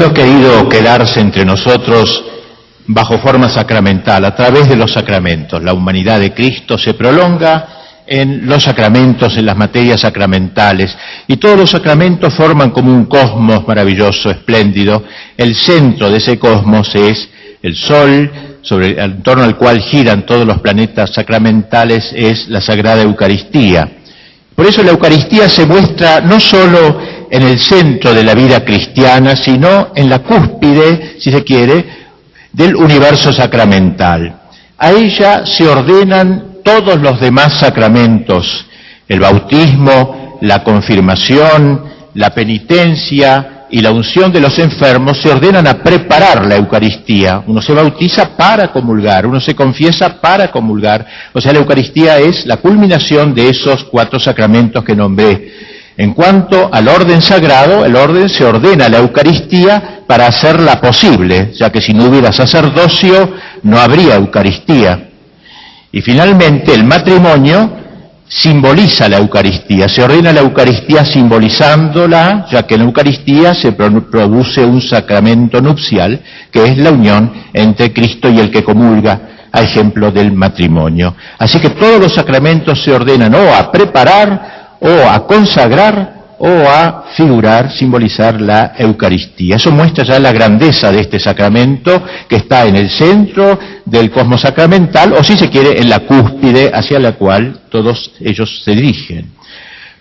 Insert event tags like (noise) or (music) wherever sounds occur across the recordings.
Cristo ha querido quedarse entre nosotros bajo forma sacramental, a través de los sacramentos. La humanidad de Cristo se prolonga en los sacramentos, en las materias sacramentales, y todos los sacramentos forman como un cosmos maravilloso, espléndido. El centro de ese cosmos es el Sol, sobre, en torno al cual giran todos los planetas sacramentales, es la Sagrada Eucaristía. Por eso la Eucaristía se muestra no solo en el centro de la vida cristiana, sino en la cúspide, si se quiere, del universo sacramental. A ella se ordenan todos los demás sacramentos, el bautismo, la confirmación, la penitencia y la unción de los enfermos se ordenan a preparar la Eucaristía. Uno se bautiza para comulgar, uno se confiesa para comulgar. O sea, la Eucaristía es la culminación de esos cuatro sacramentos que nombré. En cuanto al orden sagrado, el orden se ordena la Eucaristía para hacerla posible, ya que si no hubiera sacerdocio no habría Eucaristía. Y finalmente el matrimonio simboliza la Eucaristía, se ordena la Eucaristía simbolizándola, ya que en la Eucaristía se produce un sacramento nupcial, que es la unión entre Cristo y el que comulga, a ejemplo del matrimonio. Así que todos los sacramentos se ordenan o a preparar o a consagrar o a figurar, simbolizar la Eucaristía. Eso muestra ya la grandeza de este sacramento que está en el centro del cosmos sacramental o si se quiere en la cúspide hacia la cual todos ellos se dirigen.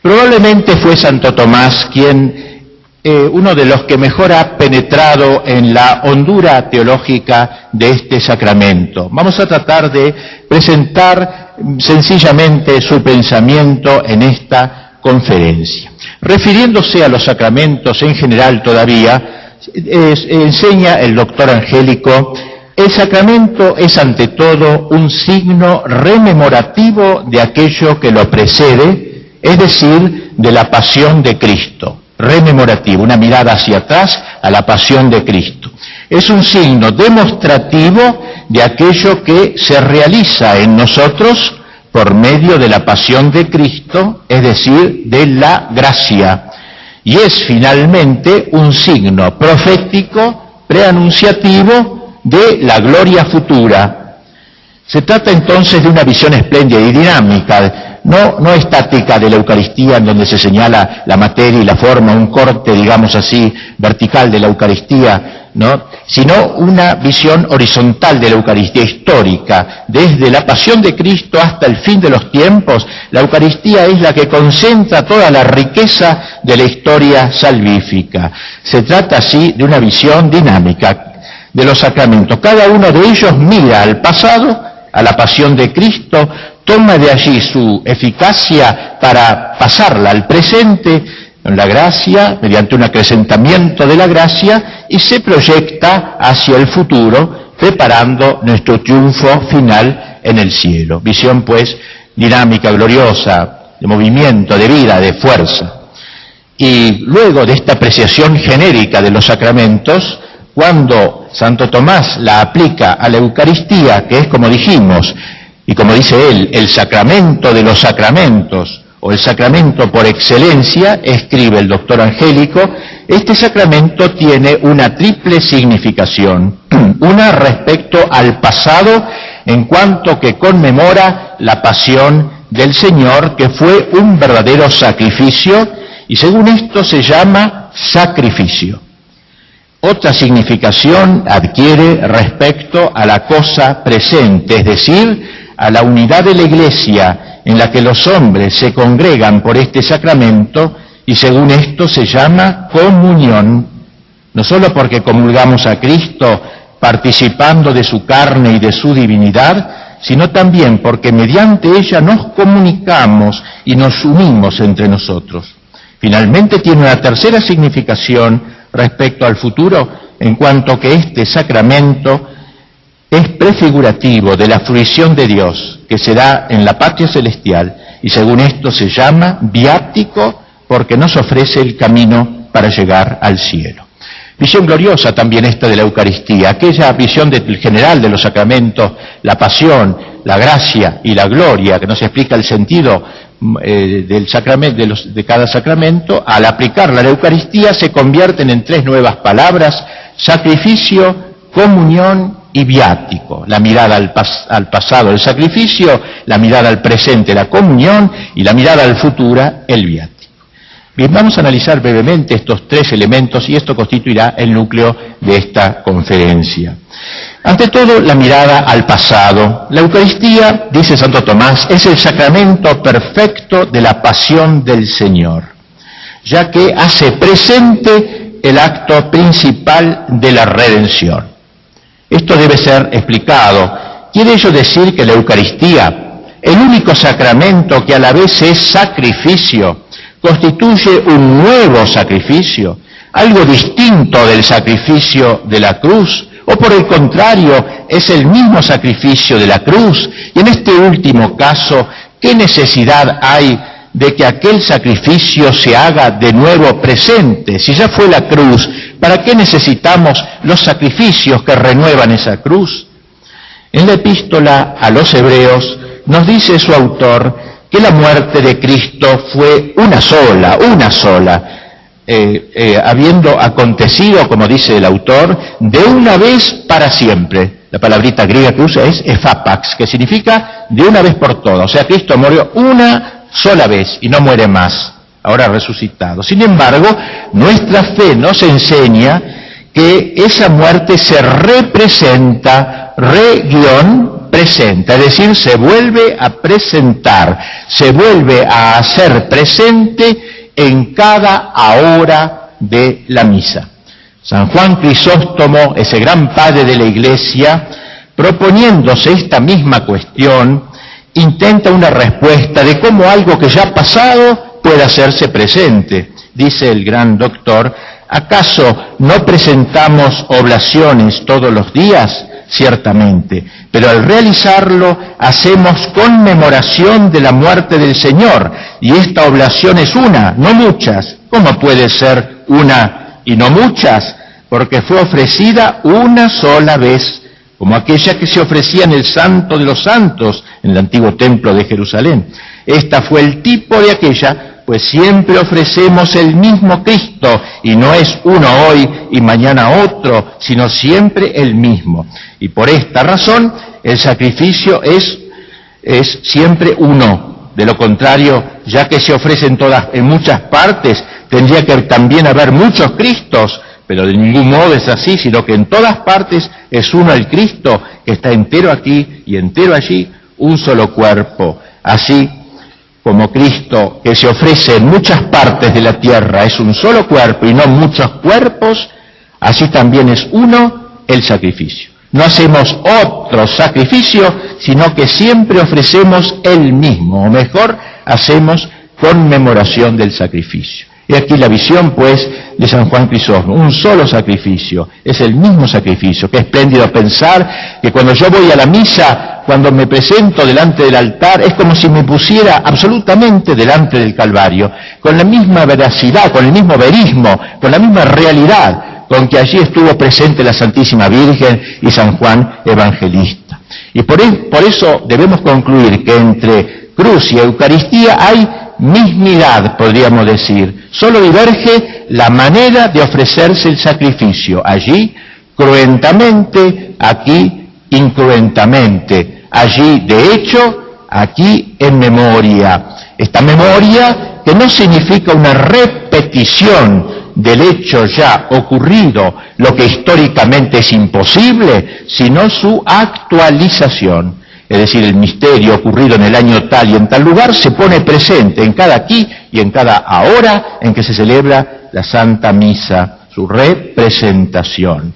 Probablemente fue Santo Tomás quien, eh, uno de los que mejor ha penetrado en la hondura teológica de este sacramento. Vamos a tratar de presentar sencillamente su pensamiento en esta conferencia. Refiriéndose a los sacramentos en general todavía, enseña el doctor Angélico, el sacramento es ante todo un signo rememorativo de aquello que lo precede, es decir, de la pasión de Cristo. Rememorativo, una mirada hacia atrás a la pasión de Cristo. Es un signo demostrativo de aquello que se realiza en nosotros por medio de la pasión de Cristo, es decir, de la gracia. Y es finalmente un signo profético, preanunciativo de la gloria futura. Se trata entonces de una visión espléndida y dinámica, no, no estática de la Eucaristía en donde se señala la materia y la forma, un corte, digamos así, vertical de la Eucaristía, ¿no? sino una visión horizontal de la Eucaristía histórica, desde la pasión de Cristo hasta el fin de los tiempos, la Eucaristía es la que concentra toda la riqueza de la historia salvífica. Se trata así de una visión dinámica de los sacramentos. Cada uno de ellos mira al pasado, a la pasión de Cristo, toma de allí su eficacia para pasarla al presente la gracia, mediante un acrecentamiento de la gracia, y se proyecta hacia el futuro, preparando nuestro triunfo final en el cielo. Visión, pues, dinámica, gloriosa, de movimiento, de vida, de fuerza. Y luego de esta apreciación genérica de los sacramentos, cuando Santo Tomás la aplica a la Eucaristía, que es como dijimos, y como dice él, el sacramento de los sacramentos, o el sacramento por excelencia, escribe el doctor Angélico, este sacramento tiene una triple significación. (clears throat) Una respecto al pasado en cuanto que conmemora la pasión del Señor, que fue un verdadero sacrificio, y según esto se llama sacrificio. Otra significación adquiere respecto a la cosa presente, es decir, a la unidad de la Iglesia en la que los hombres se congregan por este sacramento y según esto se llama comunión, no solo porque comulgamos a Cristo participando de su carne y de su divinidad, sino también porque mediante ella nos comunicamos y nos unimos entre nosotros. Finalmente tiene una tercera significación respecto al futuro, en cuanto que este sacramento es prefigurativo de la fruición de Dios que se da en la patria celestial y según esto se llama viático porque nos ofrece el camino para llegar al cielo. Visión gloriosa también esta de la Eucaristía, aquella visión del general de los sacramentos, la pasión, la gracia y la gloria, que nos explica el sentido mm, eh, del sacramento, de cada sacramento, al aplicarla a la Eucaristía se convierten en tres nuevas palabras, sacrificio, comunión y viático. La mirada al, al pasado, el sacrificio, la mirada al presente, la comunión y la mirada al futuro, el viático. Bien, vamos a analizar brevemente estos tres elementos y esto constituirá el núcleo de esta conferencia. Ante todo, la mirada al pasado. La Eucaristía, dice Santo Tomás, es el sacramento perfecto de la pasión del Señor, ya que hace presente el acto principal de la redención. Esto debe ser explicado. ¿Quiere ello decir que la Eucaristía, el único sacramento que a la vez es sacrificio, constituye un nuevo sacrificio, algo distinto del sacrificio de la cruz, o por el contrario, es el mismo sacrificio de la cruz. Y en este último caso, ¿qué necesidad hay de que aquel sacrificio se haga de nuevo presente? Si ya fue la cruz, ¿para qué necesitamos los sacrificios que renuevan esa cruz? En la epístola a los hebreos nos dice su autor que la muerte de Cristo fue una sola, una sola, eh, eh, habiendo acontecido, como dice el autor, de una vez para siempre. La palabrita griega que usa es efapax, que significa de una vez por todas. O sea, Cristo murió una sola vez y no muere más, ahora resucitado. Sin embargo, nuestra fe nos enseña que esa muerte se representa, re presenta, es decir, se vuelve a presentar, se vuelve a hacer presente en cada hora de la misa. San Juan Crisóstomo, ese gran padre de la Iglesia, proponiéndose esta misma cuestión, intenta una respuesta de cómo algo que ya ha pasado puede hacerse presente. Dice el gran doctor, ¿acaso no presentamos oblaciones todos los días? ciertamente, pero al realizarlo hacemos conmemoración de la muerte del Señor, y esta oblación es una, no muchas. ¿Cómo puede ser una y no muchas? Porque fue ofrecida una sola vez, como aquella que se ofrecía en el Santo de los Santos, en el antiguo templo de Jerusalén. Esta fue el tipo de aquella pues siempre ofrecemos el mismo Cristo y no es uno hoy y mañana otro, sino siempre el mismo. Y por esta razón el sacrificio es, es siempre uno. De lo contrario, ya que se ofrece en, todas, en muchas partes, tendría que también haber muchos Cristos, pero de ningún modo es así, sino que en todas partes es uno el Cristo, que está entero aquí y entero allí, un solo cuerpo. Así como Cristo que se ofrece en muchas partes de la tierra es un solo cuerpo y no muchos cuerpos, así también es uno el sacrificio. No hacemos otro sacrificio, sino que siempre ofrecemos el mismo, o mejor, hacemos conmemoración del sacrificio. Y aquí la visión, pues, de San Juan Crisóstomo, un solo sacrificio, es el mismo sacrificio. Qué espléndido pensar que cuando yo voy a la misa, cuando me presento delante del altar, es como si me pusiera absolutamente delante del Calvario, con la misma veracidad, con el mismo verismo, con la misma realidad con que allí estuvo presente la Santísima Virgen y San Juan Evangelista. Y por, por eso debemos concluir que entre cruz y Eucaristía hay mismidad, podríamos decir. Solo diverge la manera de ofrecerse el sacrificio. Allí, cruentamente, aquí, incruentamente. Allí, de hecho, aquí, en memoria. Esta memoria que no significa una repetición del hecho ya ocurrido, lo que históricamente es imposible, sino su actualización es decir, el misterio ocurrido en el año tal y en tal lugar, se pone presente en cada aquí y en cada ahora en que se celebra la Santa Misa, su representación.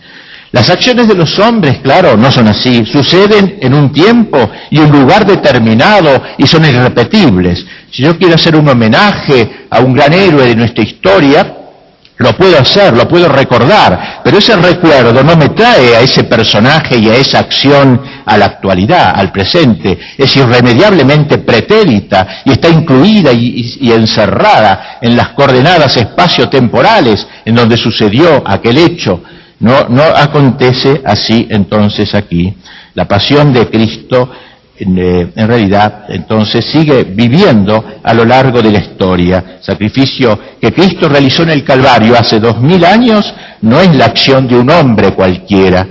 Las acciones de los hombres, claro, no son así. Suceden en un tiempo y un lugar determinado y son irrepetibles. Si yo quiero hacer un homenaje a un gran héroe de nuestra historia, lo puedo hacer, lo puedo recordar, pero ese recuerdo no me trae a ese personaje y a esa acción a la actualidad, al presente. Es irremediablemente pretérita y está incluida y, encerrada en las coordenadas espacio-temporales en donde sucedió aquel hecho. No, no acontece así entonces aquí. La pasión de Cristo en, realidad entonces sigue viviendo a lo largo de la historia. Sacrificio que Cristo realizó en el Calvario hace dos mil años no es la acción de un hombre cualquiera,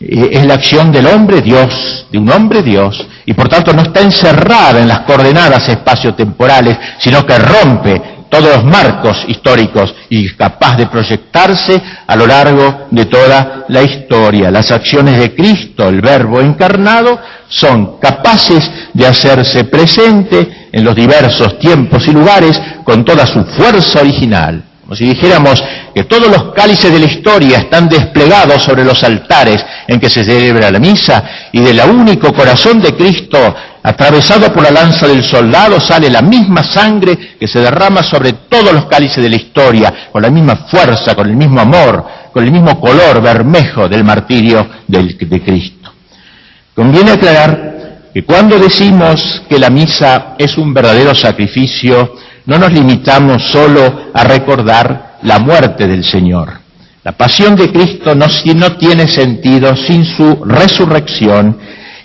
eh, es la acción del hombre Dios, de un hombre Dios, y por tanto no está encerrada en las coordenadas espaciotemporales, sino que rompe todos los marcos históricos y capaz de proyectarse a lo largo de toda la historia. Las acciones de Cristo, el Verbo encarnado, son capaces de hacerse presente en los diversos tiempos y lugares con toda su fuerza original. Como si dijéramos que todos los cálices de la historia están desplegados sobre los altares en que se celebra la misa y del único corazón de Cristo atravesado por la lanza del soldado sale la misma sangre que se derrama sobre todos los cálices de la historia, con la misma fuerza, con el mismo amor, con el mismo color bermejo del martirio de Cristo. Conviene aclarar que cuando decimos que la misa es un verdadero sacrificio, no nos limitamos solo a recordar la muerte del Señor. La pasión de Cristo no, no tiene sentido sin su resurrección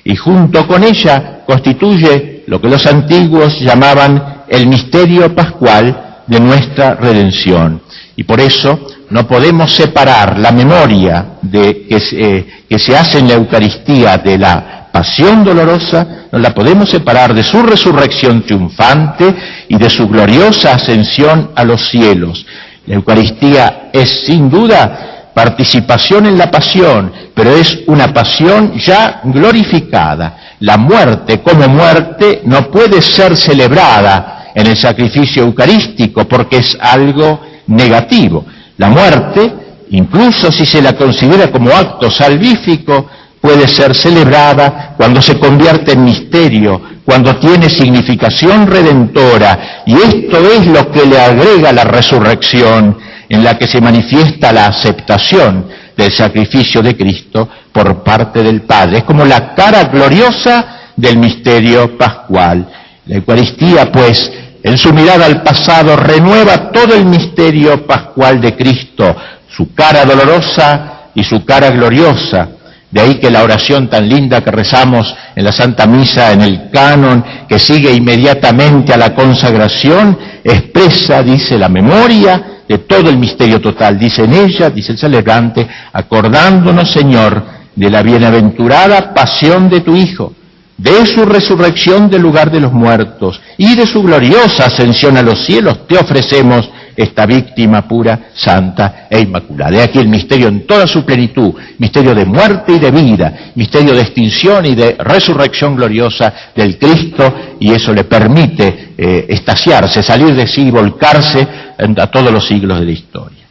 y junto con ella constituye lo que los antiguos llamaban el misterio pascual de nuestra redención. Y por eso no podemos separar la memoria de, que, se, que se hace en la Eucaristía de la pasión dolorosa, no la podemos separar de su resurrección triunfante y de su gloriosa ascensión a los cielos. La Eucaristía es sin duda participación en la pasión, pero es una pasión ya glorificada. La muerte como muerte no puede ser celebrada en el sacrificio eucarístico porque es algo negativo. La muerte, incluso si se la considera como acto salvífico, puede ser celebrada cuando se convierte en misterio, cuando tiene significación redentora, y esto es lo que le agrega la resurrección en la que se manifiesta la aceptación del sacrificio de Cristo por parte del Padre. Es como la cara gloriosa del misterio pascual. La Eucaristía, pues, en su mirada al pasado, renueva todo el misterio pascual de Cristo, su cara dolorosa y su cara gloriosa. De ahí que la oración tan linda que rezamos en la Santa Misa, en el canon, que sigue inmediatamente a la consagración, expresa, dice, la memoria de todo el misterio total. Dice en ella, dice el celebrante, acordándonos, Señor, de la bienaventurada pasión de tu Hijo, de su resurrección del lugar de los muertos y de su gloriosa ascensión a los cielos, te ofrecemos esta víctima pura, santa e inmaculada. De aquí el misterio en toda su plenitud, misterio de muerte y de vida, misterio de extinción y de resurrección gloriosa del Cristo, y eso le permite eh, estasiarse, salir de sí y volcarse a todos los siglos de la historia.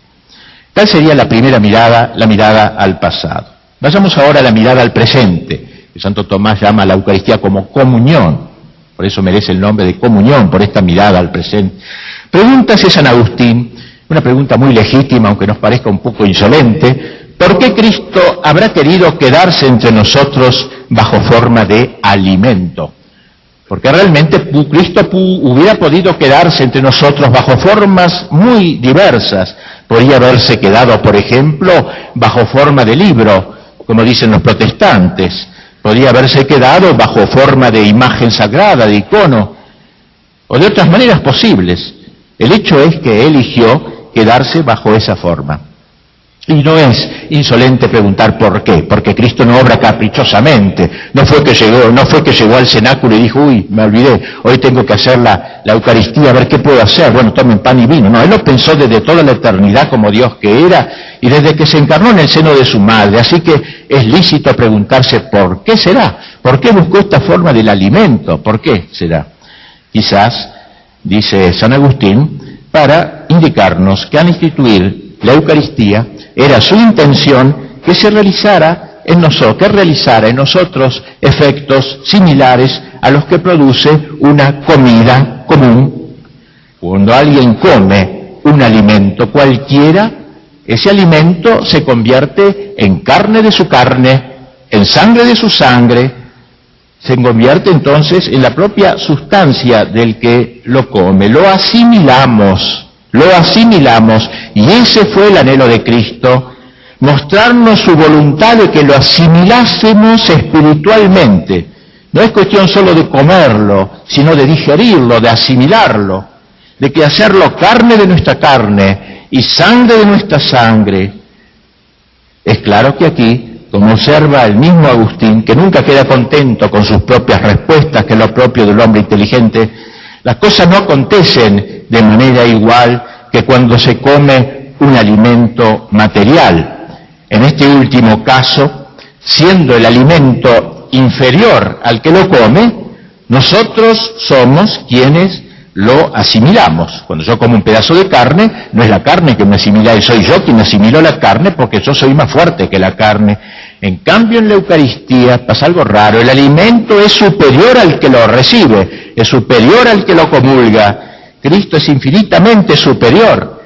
Tal sería la primera mirada, la mirada al pasado. Vayamos ahora a la mirada al presente, que Santo Tomás llama a la Eucaristía como comunión, por eso merece el nombre de comunión, por esta mirada al presente. Pregúntase San Agustín, una pregunta muy legítima, aunque nos parezca un poco insolente, ¿por qué Cristo habrá querido quedarse entre nosotros bajo forma de alimento? Porque realmente Cristo hubiera podido quedarse entre nosotros bajo formas muy diversas. Podría haberse quedado, por ejemplo, bajo forma de libro, como dicen los protestantes. Podría haberse quedado bajo forma de imagen sagrada, de icono, o de otras maneras posibles. El hecho es que eligió quedarse bajo esa forma. Y no es insolente preguntar por qué, porque Cristo no obra caprichosamente. No fue que llegó, no fue que llegó al cenáculo y dijo, uy, me olvidé, hoy tengo que hacer la, la Eucaristía, a ver qué puedo hacer. Bueno, tomen pan y vino. No, él lo pensó desde toda la eternidad como Dios que era y desde que se encarnó en el seno de su madre. Así que es lícito preguntarse por qué será, por qué buscó esta forma del alimento, por qué será. Quizás, dice San Agustín, para indicarnos que al instituir la Eucaristía, era su intención que se realizara en nosotros, que realizara en nosotros efectos similares a los que produce una comida común. Cuando alguien come un alimento cualquiera, ese alimento se convierte en carne de su carne, en sangre de su sangre, se convierte entonces en la propia sustancia del que lo come. Lo asimilamos, lo asimilamos. Y ese fue el anhelo de Cristo, mostrarnos su voluntad de que lo asimilásemos espiritualmente. No es cuestión solo de comerlo, sino de digerirlo, de asimilarlo, de que hacerlo carne de nuestra carne y sangre de nuestra sangre. Es claro que aquí como observa el mismo Agustín, que nunca queda contento con sus propias respuestas, que es lo propio del hombre inteligente, las cosas no acontecen de manera igual que cuando se come un alimento material. En este último caso, siendo el alimento inferior al que lo come, nosotros somos quienes lo asimilamos. Cuando yo como un pedazo de carne, no es la carne que me asimila, soy yo quien asimilo la carne porque yo soy más fuerte que la carne. En cambio, en la Eucaristía pasa algo raro. El alimento es superior al que lo recibe, es superior al que lo comulga. Cristo es infinitamente superior.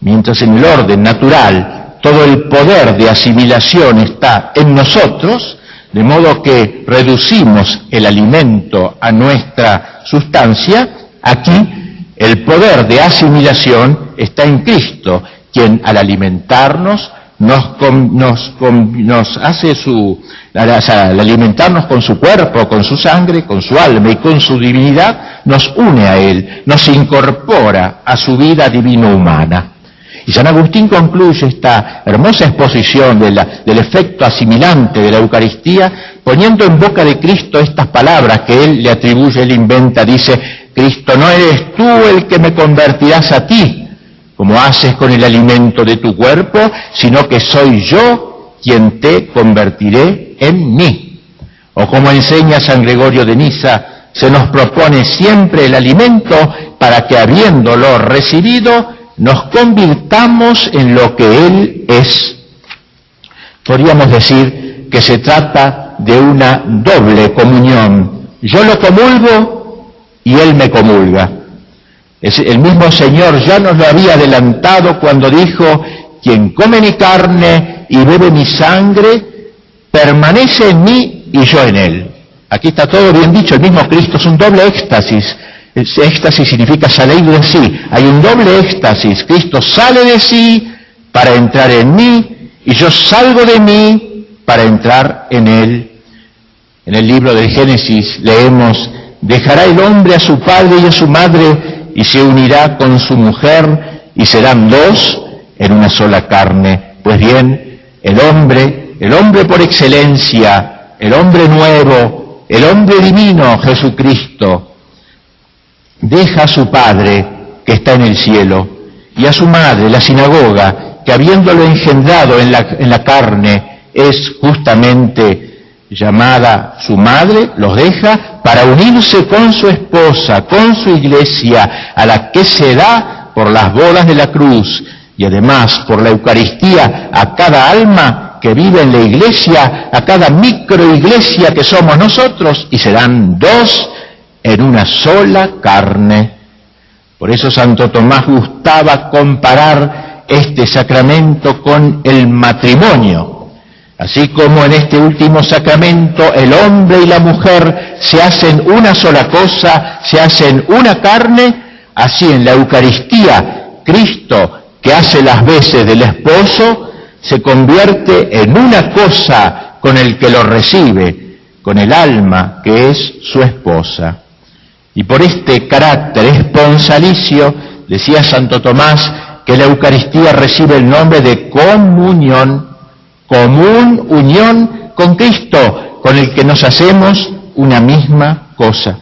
Mientras en el orden natural todo el poder de asimilación está en nosotros, de modo que reducimos el alimento a nuestra sustancia, Aquí el poder de asimilación está en Cristo, quien al alimentarnos nos, nos, hace su, al alimentarnos con su cuerpo, con su sangre, con su alma y con su divinidad, nos une a Él, nos incorpora a su vida divino-humana. Y San Agustín concluye esta hermosa exposición del efecto asimilante de la Eucaristía poniendo en boca de Cristo estas palabras que Él le atribuye, Él inventa, dice, Cristo, no eres tú el que me convertirás a ti, como haces con el alimento de tu cuerpo, sino que soy yo quien te convertiré en mí. O como enseña San Gregorio de Niza, se nos propone siempre el alimento para que habiéndolo recibido, nos convirtamos en lo que Él es. Podríamos decir que se trata de una doble comunión. Yo lo comulgo y Él me comulga. El mismo Señor ya nos lo había adelantado cuando dijo, quien come mi carne y bebe mi sangre, permanece en mí y yo en Él. Aquí está todo bien dicho, el mismo Cristo es un doble éxtasis. éxtasis significa salir de sí. Hay un doble éxtasis. Cristo sale de sí para entrar en mí y yo salgo de mí para entrar en Él. En el libro del Génesis leemos, Dejará el hombre a su padre y a su madre y se unirá con su mujer y serán dos en una sola carne. Pues bien, el hombre, el hombre por excelencia, el hombre nuevo, el hombre divino, Jesucristo, deja a su Padre que está en el cielo y a su madre, la sinagoga, que habiéndolo engendrado en la, en la carne, es justamente llamada su madre, los deja para unirse con su esposa, con su iglesia, a la que se da por las bolas de la cruz y además por la Eucaristía a cada alma que vive en la iglesia, a cada microiglesia que somos nosotros, y serán dos en una sola carne. Por eso Santo Tomás gustaba comparar este sacramento con el matrimonio Así como en este último sacramento el hombre y la mujer se hacen una sola cosa, se hacen una carne, así en la Eucaristía Cristo, que hace las veces del esposo, se convierte en una cosa con el que lo recibe, con el alma que es su esposa. Y por este carácter esponsalicio, decía Santo Tomás, que la Eucaristía recibe el nombre de comunión común unión con Cristo, con el que nos hacemos una misma cosa.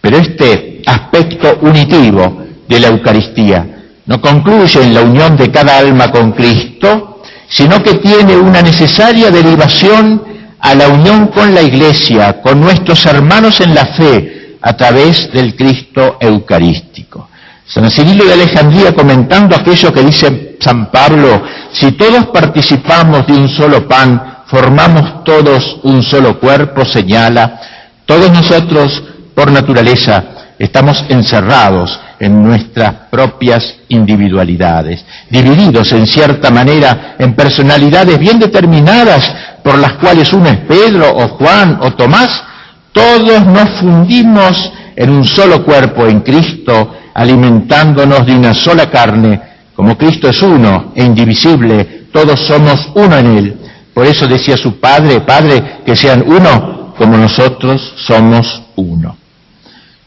Pero este aspecto unitivo de la Eucaristía no concluye en la unión de cada alma con Cristo, sino que tiene una necesaria derivación a la unión con la Iglesia, con nuestros hermanos en la fe, a través del Cristo Eucarístico. San Cirilo de Alejandría comentando aquello que dice San Pablo, si todos participamos de un solo pan, formamos todos un solo cuerpo, señala, todos nosotros, por naturaleza, estamos encerrados en nuestras propias individualidades, divididos en cierta manera en personalidades bien determinadas por las cuales uno es Pedro o Juan o Tomás, todos nos fundimos en un solo cuerpo en Cristo, alimentándonos de una sola carne, como Cristo es uno e indivisible, todos somos uno en Él. Por eso decía su Padre, Padre, que sean uno como nosotros somos uno.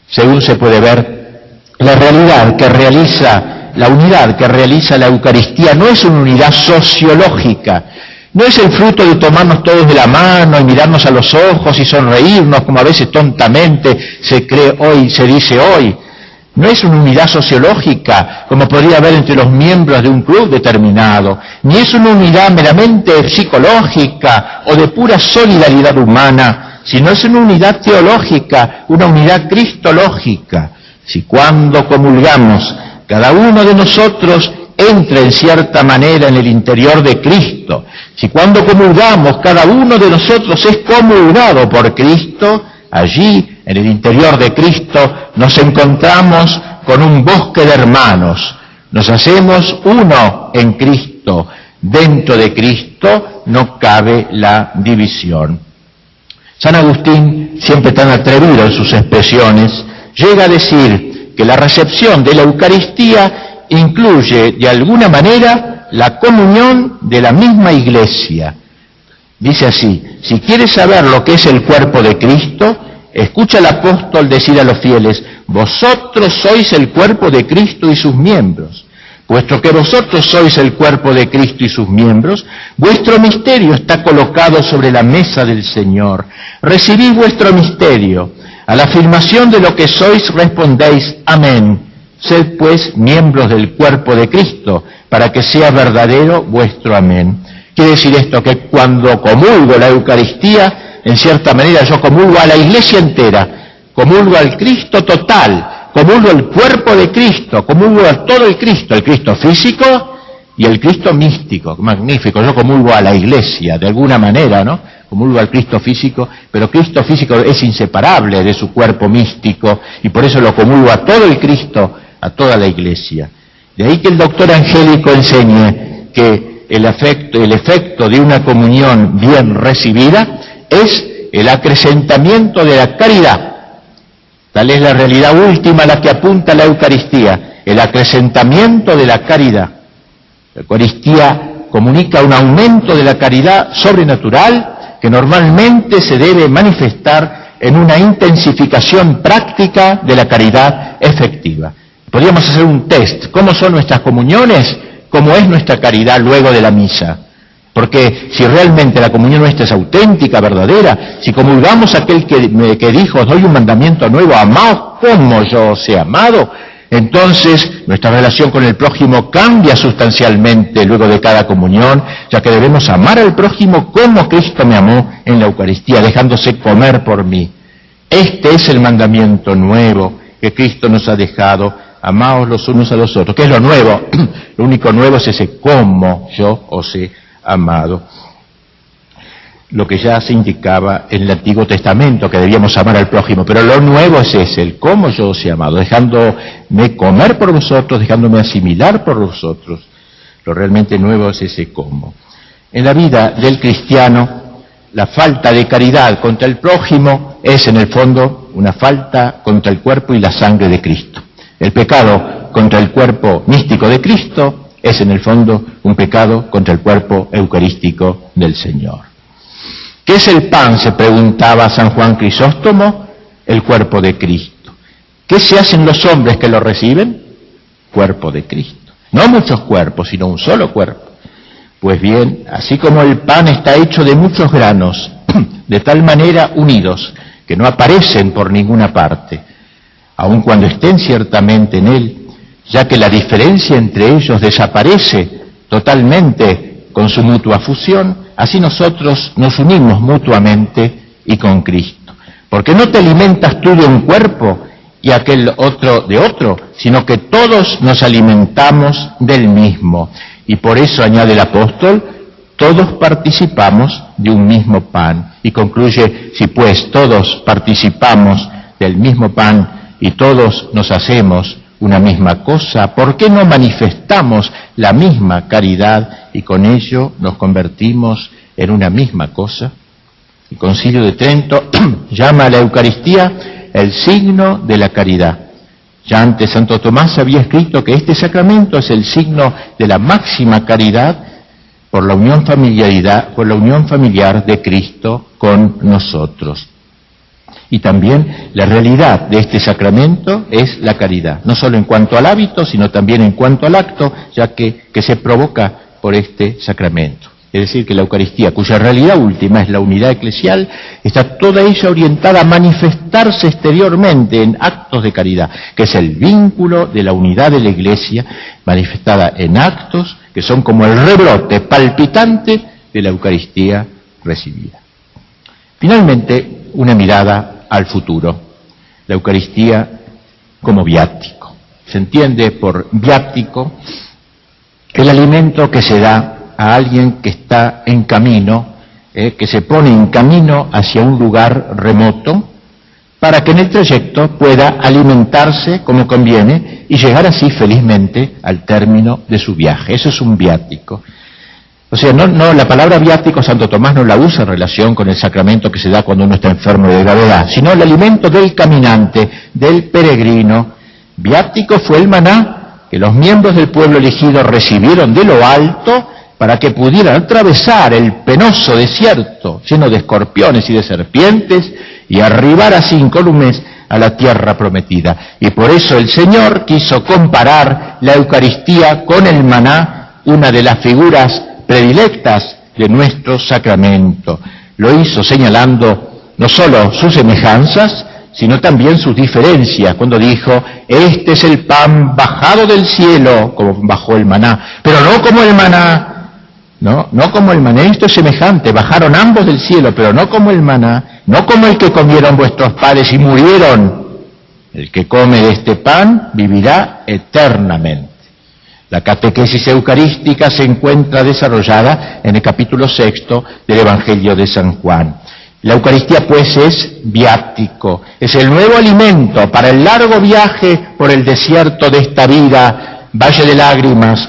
Según se puede ver, la realidad que realiza, la unidad que realiza la Eucaristía no es una unidad sociológica, no es el fruto de tomarnos todos de la mano y mirarnos a los ojos y sonreírnos como a veces tontamente se cree hoy, se dice hoy. No es una unidad sociológica, como podría haber entre los miembros de un club determinado, ni es una unidad meramente psicológica o de pura solidaridad humana, sino es una unidad teológica, una unidad cristológica. Si cuando comulgamos, cada uno de nosotros entra en cierta manera en el interior de Cristo, si cuando comulgamos cada uno de nosotros es comulgado por Cristo, allí en el interior de Cristo, nos encontramos con un bosque de hermanos. Nos hacemos uno en Cristo. Dentro de Cristo no cabe la división. San Agustín, siempre tan atrevido en sus expresiones, llega a decir que la recepción de la Eucaristía incluye de alguna manera la comunión de la misma iglesia. Dice así, si quieres saber lo que es el cuerpo de Cristo, Escucha al apóstol decir a los fieles, vosotros sois el cuerpo de Cristo y sus miembros. Puesto que vosotros sois el cuerpo de Cristo y sus miembros, vuestro misterio está colocado sobre la mesa del Señor. Recibid vuestro misterio. A la afirmación de lo que sois respondéis, amén. Sed pues miembros del cuerpo de Cristo, para que sea verdadero vuestro amén. Quiere decir esto que cuando comulgo la Eucaristía, en cierta manera yo comulgo a la iglesia entera, comulgo al Cristo total, comulgo el cuerpo de Cristo, comulgo a todo el Cristo, el Cristo físico y el Cristo místico, magnífico, yo comulgo a la iglesia de alguna manera, ¿no? Comulgo al Cristo físico, pero Cristo físico es inseparable de su cuerpo místico y por eso lo comulgo a todo el Cristo, a toda la iglesia. De ahí que el doctor angélico enseñe que el efecto, de una comunión bien recibida es el acrecentamiento de la caridad. Tal es la realidad última a la que apunta la Eucaristía, el acrecentamiento de la caridad. La Eucaristía comunica un aumento de la caridad sobrenatural que normalmente se debe manifestar en una intensificación práctica de la caridad efectiva. Podríamos hacer un test. ¿Cómo son nuestras comuniones? ¿Cómo es nuestra caridad luego de la misa? Porque si realmente la comunión nuestra es auténtica, verdadera, si comulgamos aquel que, que dijo, doy un mandamiento nuevo, amaos como yo os he amado, entonces nuestra relación con el prójimo cambia sustancialmente luego de cada comunión, ya que debemos amar al prójimo como Cristo me amó en la Eucaristía, dejándose comer por mí. Este es el mandamiento nuevo que Cristo nos ha dejado, amaos los unos a los otros. ¿Qué es lo nuevo? (clears throat) lo único nuevo es ese como yo os he amado. Lo que ya se indicaba en el Antiguo Testamento, que debíamos amar al prójimo, pero lo nuevo es ese, el cómo yo os he amado, dejándome comer por vosotros, dejándome asimilar por vosotros. Lo realmente nuevo es ese cómo. En la vida del cristiano, la falta de caridad contra el prójimo es en el fondo una falta contra el cuerpo y la sangre de Cristo. El pecado contra el cuerpo místico de Cristo es en el fondo un pecado contra el cuerpo eucarístico del Señor. ¿Qué es el pan? se preguntaba San Juan Crisóstomo, el cuerpo de Cristo. ¿Qué se hacen los hombres que lo reciben? Cuerpo de Cristo. No muchos cuerpos, sino un solo cuerpo. Pues bien, así como el pan está hecho de muchos granos, (clears throat) de tal manera unidos, que no aparecen por ninguna parte, aun cuando estén ciertamente en él, ya que la diferencia entre ellos desaparece totalmente con su mutua fusión, así nosotros nos unimos mutuamente y con Cristo. Porque no te alimentas tú de un cuerpo y aquel otro de otro, sino que todos nos alimentamos del mismo. Y por eso, añade el apóstol, todos participamos de un mismo pan. Y concluye, si pues todos participamos del mismo pan y todos nos hacemos una misma cosa, ¿por qué no manifestamos la misma caridad y con ello nos convertimos en una misma cosa? El Concilio de Trento (clears throat) llama a la Eucaristía el signo de la caridad. Ya antes Santo Tomás había escrito que este sacramento es el signo de la máxima caridad por la unión familiaridad, por la unión familiar de Cristo con nosotros. Y también la realidad de este sacramento es la caridad, no solo en cuanto al hábito, sino también en cuanto al acto, ya que, que se provoca por este sacramento. Es decir, que la Eucaristía, cuya realidad última es la unidad eclesial, está toda ella orientada a manifestarse exteriormente en actos de caridad, que es el vínculo de la unidad de la Iglesia, manifestada en actos que son como el rebrote palpitante de la Eucaristía recibida. Finalmente, una mirada al futuro. La Eucaristía como viático. Se entiende por viático el alimento que se da a alguien que está en camino, eh, que se pone en camino hacia un lugar remoto, para que en el trayecto pueda alimentarse como conviene y llegar así felizmente al término de su viaje. Eso es un viático. O sea, no, la palabra viático Santo Tomás no la usa en relación con el sacramento que se da cuando uno está enfermo de gravedad, sino el alimento del caminante, del peregrino. Viático fue el maná que los miembros del pueblo elegido recibieron de lo alto para que pudieran atravesar el penoso desierto lleno de escorpiones y de serpientes y arribar así incólumes a la tierra prometida. Y por eso el Señor quiso comparar la Eucaristía con el maná, una de las figuras predilectas de nuestro sacramento. Lo hizo señalando no solo sus semejanzas, sino también sus diferencias, cuando dijo, este es el pan bajado del cielo, como bajó el maná, pero no como el maná, no, no como el maná, esto es semejante, bajaron ambos del cielo, pero no como el maná, no como el que comieron vuestros padres y murieron. El que come de este pan vivirá eternamente. La catequesis eucarística se encuentra desarrollada en el capítulo sexto del Evangelio de San Juan. La Eucaristía pues es viático, es el nuevo alimento para el largo viaje por el desierto de esta vida, valle de lágrimas,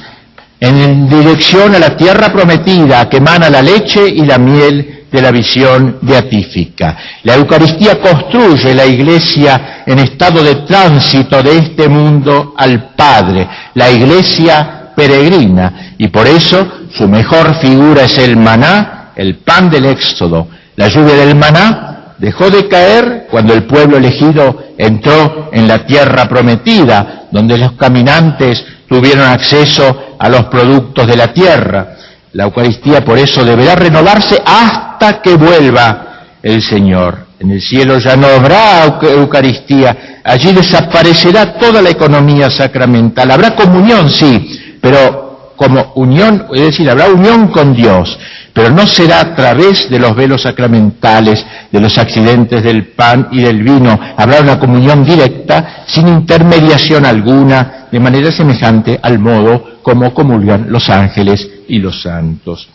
en dirección a la tierra prometida que emana la leche y la miel de la visión beatífica. La Eucaristía construye la Iglesia en estado de tránsito de este mundo al Padre, la Iglesia peregrina, y por eso su mejor figura es el maná, el pan del Éxodo. La lluvia del maná dejó de caer cuando el pueblo elegido entró en la tierra prometida, donde los caminantes tuvieron acceso a los productos de la tierra. La Eucaristía por eso deberá renovarse hasta que vuelva el Señor. En el cielo ya no habrá Eucaristía, allí desaparecerá toda la economía sacramental. Habrá comunión, sí, pero como unión, es decir, habrá unión con Dios, pero no será a través de los velos sacramentales, de los accidentes del pan y del vino. Habrá una comunión directa, sin intermediación alguna, de manera semejante al modo como comulgan los ángeles y los santos.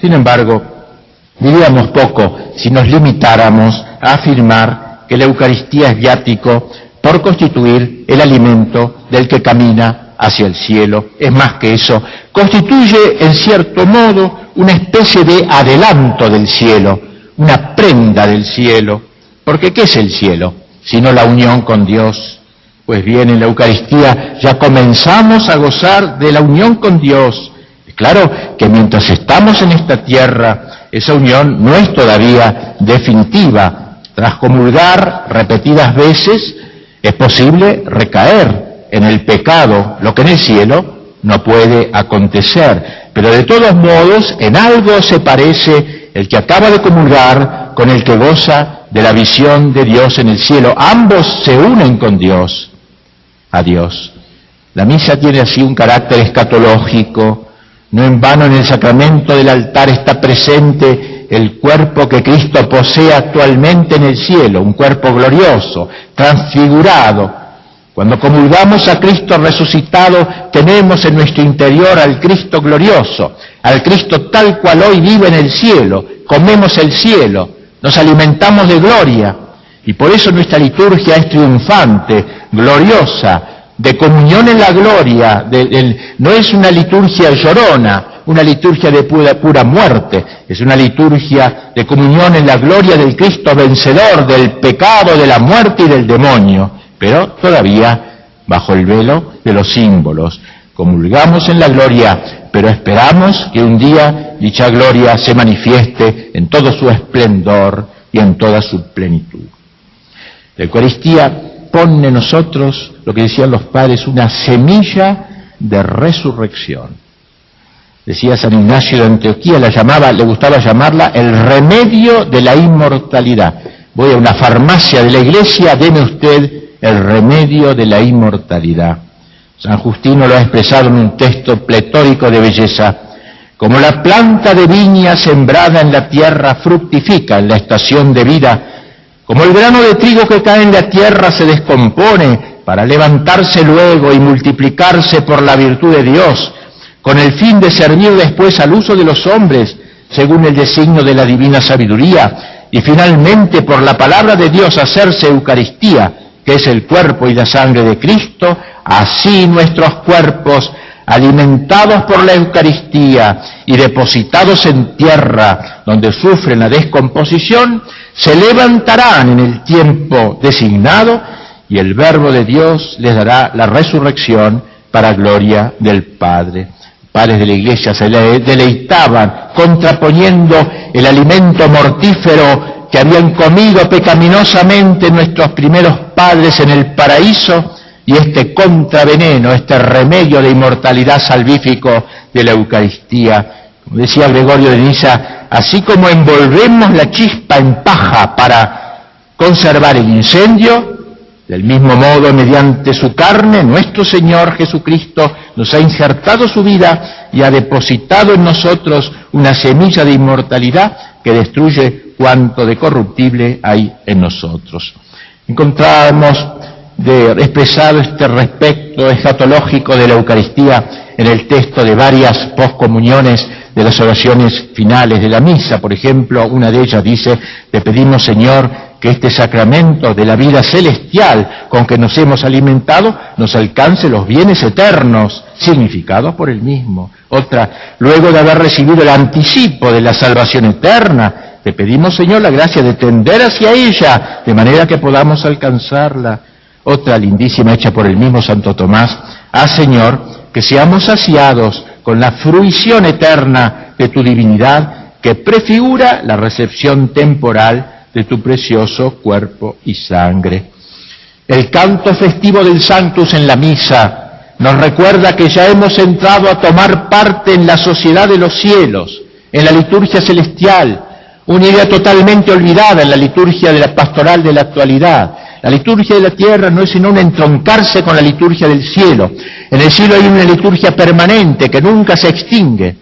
Sin embargo, diríamos poco si nos limitáramos a afirmar que la Eucaristía es viático por constituir el alimento del que camina hacia el cielo. Es más que eso, constituye en cierto modo una especie de adelanto del cielo, una prenda del cielo. Porque ¿qué es el cielo? Sino la unión con Dios. Pues bien, en la Eucaristía ya comenzamos a gozar de la unión con Dios Claro que mientras estamos en esta tierra, esa unión no es todavía definitiva. Tras comulgar repetidas veces, es posible recaer en el pecado, lo que en el cielo no puede acontecer. Pero de todos modos, en algo se parece el que acaba de comulgar con el que goza de la visión de Dios en el cielo. Ambos se unen con Dios, a Dios. La misa tiene así un carácter escatológico, no en vano en el sacramento del altar está presente el cuerpo que Cristo posee actualmente en el cielo, un cuerpo glorioso, transfigurado. Cuando comulgamos a Cristo resucitado, tenemos en nuestro interior al Cristo glorioso, al Cristo tal cual hoy vive en el cielo, comemos el cielo, nos alimentamos de gloria, y por eso nuestra liturgia es triunfante, gloriosa, de comunión en la gloria, no es una liturgia llorona, una liturgia de pura, muerte, es una liturgia de comunión en la gloria del Cristo vencedor del pecado, de la muerte y del demonio, pero todavía bajo el velo de los símbolos. Comulgamos en la gloria, pero esperamos que un día dicha gloria se manifieste en todo su esplendor y en toda su plenitud. La Eucaristía pone en nosotros, lo que decían los padres, una semilla de resurrección decía San Ignacio de Antioquía, la llamaba, le gustaba llamarla el remedio de la inmortalidad. Voy a una farmacia de la iglesia, deme usted el remedio de la inmortalidad. San Justino lo ha expresado en un texto pletórico de belleza. Como la planta de viña sembrada en la tierra fructifica en la estación de vida, como el grano de trigo que cae en la tierra se descompone para levantarse luego y multiplicarse por la virtud de Dios, con el fin de servir después al uso de los hombres, según el designio de la divina sabiduría, y finalmente por la palabra de Dios hacerse Eucaristía, que es el cuerpo y la sangre de Cristo, así nuestros cuerpos, alimentados por la Eucaristía y depositados en tierra donde sufren la descomposición, se levantarán en el tiempo designado y el Verbo de Dios les dará la resurrección para gloria del Padre padres de la iglesia se deleitaban contraponiendo el alimento mortífero que habían comido pecaminosamente nuestros primeros padres en el paraíso y este contraveneno, este remedio de inmortalidad salvífico de la Eucaristía. Como decía Gregorio de Niza, así como envolvemos la chispa en paja para conservar el incendio, del mismo modo, mediante su carne, nuestro Señor Jesucristo nos ha injertado su vida y ha depositado en nosotros una semilla de inmortalidad que destruye cuanto de corruptible hay en nosotros. Encontramos de expresado este respecto escatológico de la Eucaristía en el texto de varias poscomuniones de las oraciones finales de la misa. Por ejemplo, una de ellas dice, te pedimos Señor que este sacramento de la vida celestial con que nos hemos alimentado nos alcance los bienes eternos significados por el mismo. Otra, luego de haber recibido el anticipo de la salvación eterna, te pedimos, Señor, la gracia de tender hacia ella, de manera que podamos alcanzarla. Otra lindísima hecha por el mismo Santo Tomás, ah, Señor, que seamos saciados con la fruición eterna de tu divinidad, que prefigura la recepción temporal de tu precioso cuerpo y sangre. El canto festivo del Sanctus en la misa nos recuerda que ya hemos entrado a tomar parte en la sociedad de los cielos, en la liturgia celestial, una idea totalmente olvidada en la liturgia de la pastoral de la actualidad. La liturgia de la tierra no es sino un entroncarse con la liturgia del cielo. En el cielo hay una liturgia permanente que nunca se extingue.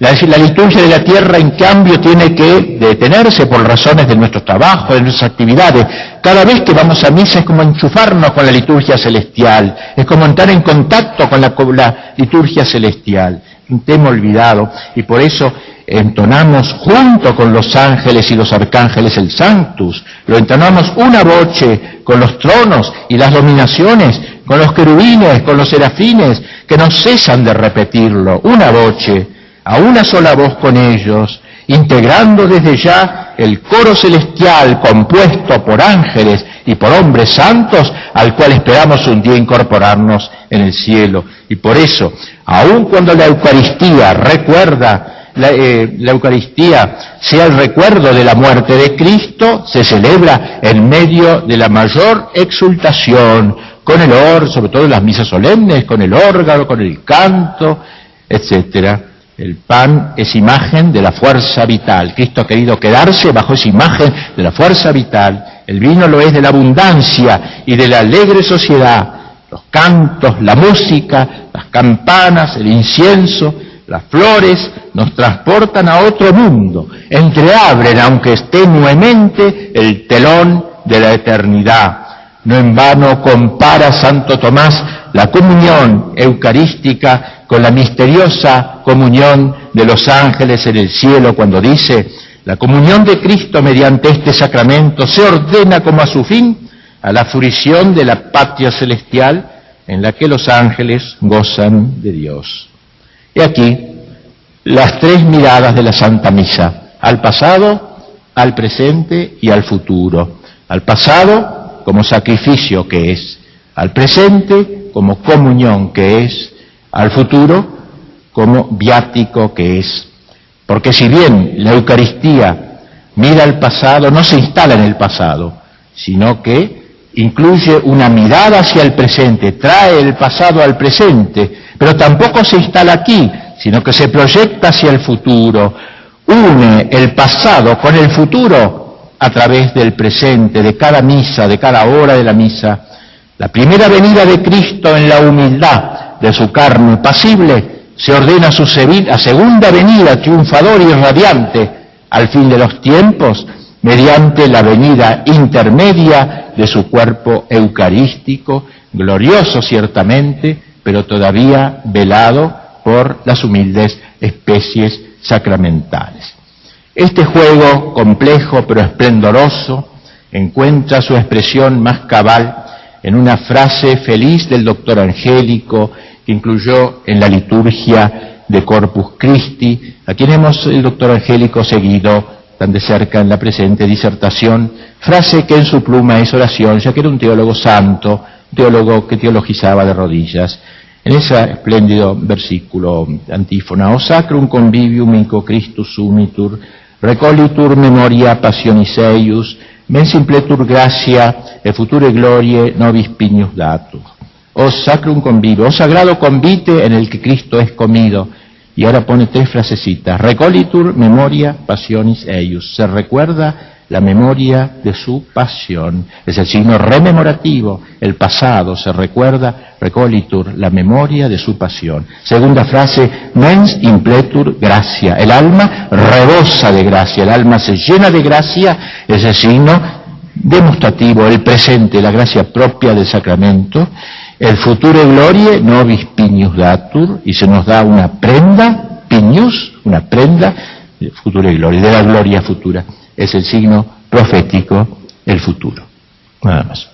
La, liturgia de la tierra, en cambio, tiene que detenerse por razones de nuestro trabajo, de nuestras actividades. Cada vez que vamos a misa es como enchufarnos con la liturgia celestial, es como entrar en contacto con la, la liturgia celestial. Un tema olvidado y por eso entonamos junto con los ángeles y los arcángeles el Sanctus, lo entonamos una voce con los tronos y las dominaciones, con los querubines, con los serafines, que no cesan de repetirlo, una voce a una sola voz con ellos, integrando desde ya el coro celestial compuesto por ángeles y por hombres santos, al cual esperamos un día incorporarnos en el cielo. Y por eso, aun cuando la Eucaristía recuerda, la, eh, Eucaristía sea el recuerdo de la muerte de Cristo, se celebra en medio de la mayor exultación, con el órgano, sobre todo en las misas solemnes, con el órgano, con el canto, etcétera. El pan es imagen de la fuerza vital. Cristo ha querido quedarse bajo esa imagen de la fuerza vital. El vino lo es de la abundancia y de la alegre sociedad. Los cantos, la música, las campanas, el incienso, las flores, nos transportan a otro mundo, entreabren, aunque tenuemente, el telón de la eternidad. No en vano compara Santo Tomás la comunión eucarística con la misteriosa comunión de los ángeles en el cielo cuando dice, la comunión de Cristo mediante este sacramento se ordena como a su fin a la fruición de la patria celestial en la que los ángeles gozan de Dios. Y aquí las tres miradas de la Santa Misa, al pasado, al presente y al futuro. Al pasado como sacrificio que es, al presente como comunión que es, al futuro como viático que es. Porque si bien la Eucaristía mira al pasado, no se instala en el pasado, sino que incluye una mirada hacia el presente, trae el pasado al presente, pero tampoco se instala aquí, sino que se proyecta hacia el futuro, une el pasado con el futuro a través del presente, de cada misa, de cada hora de la misa. La primera venida de Cristo en la humildad de su carne pasible se ordena su segunda venida triunfadora y radiante al fin de los tiempos mediante la venida intermedia de su cuerpo eucarístico, glorioso ciertamente, pero todavía velado por las humildes especies sacramentales. Este juego complejo pero esplendoroso encuentra su expresión más cabal en una frase feliz del doctor Angélico que incluyó en la liturgia de Corpus Christi, a quien hemos el doctor Angélico seguido tan de cerca en la presente disertación, frase que en su pluma es oración, ya que era un teólogo santo, teólogo que teologizaba de rodillas. En ese espléndido versículo antífona, o sacrum convivium in Christus sumitur, recolitur memoria passionis eius, men simpletur gracia e future glorie nobis pignus datur. O sacrum convivio, o sagrado convite en el que Cristo es comido, y ahora pone tres frasecitas. Recolitur memoria passionis eius. Se recuerda la memoria de su pasión. Es el signo rememorativo. El pasado se recuerda, recolitur, la memoria de su pasión. Segunda frase, mens impletur gracia. El alma rebosa de gracia. El alma se llena de gracia. Es el signo demostrativo, el presente, la gracia propia del sacramento. El futuro glorie nobis piñus datur, y se nos da una prenda, piñus, una prenda, futuro gloria, de la gloria futura. Es el signo profético, el futuro. Nada más.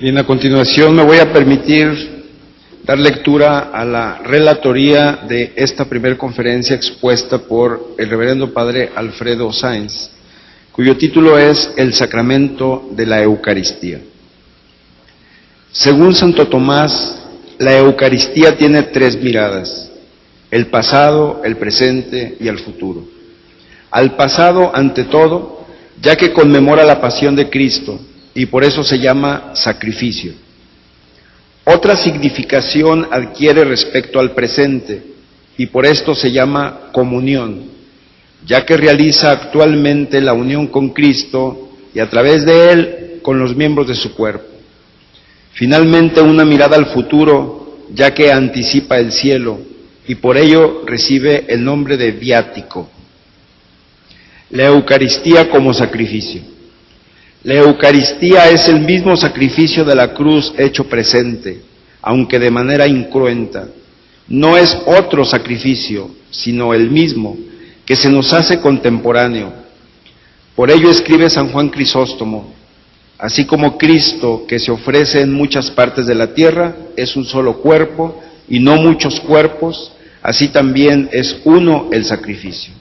Bien, a continuación me voy a permitir dar lectura a la relatoría de esta primera conferencia expuesta por el reverendo padre Alfredo Sáenz, cuyo título es El sacramento de la Eucaristía. Según Santo Tomás, la Eucaristía tiene tres miradas, el pasado, el presente y el futuro. Al pasado, ante todo, ya que conmemora la pasión de Cristo, y por eso se llama sacrificio. Otra significación adquiere respecto al presente y por esto se llama comunión, ya que realiza actualmente la unión con Cristo y a través de Él con los miembros de su cuerpo. Finalmente una mirada al futuro, ya que anticipa el cielo y por ello recibe el nombre de viático. La Eucaristía como sacrificio. La Eucaristía es el mismo sacrificio de la cruz hecho presente, aunque de manera incruenta. No es otro sacrificio, sino el mismo, que se nos hace contemporáneo. Por ello escribe San Juan Crisóstomo, así como Cristo, que se ofrece en muchas partes de la tierra, es un solo cuerpo y no muchos cuerpos, así también es uno el sacrificio.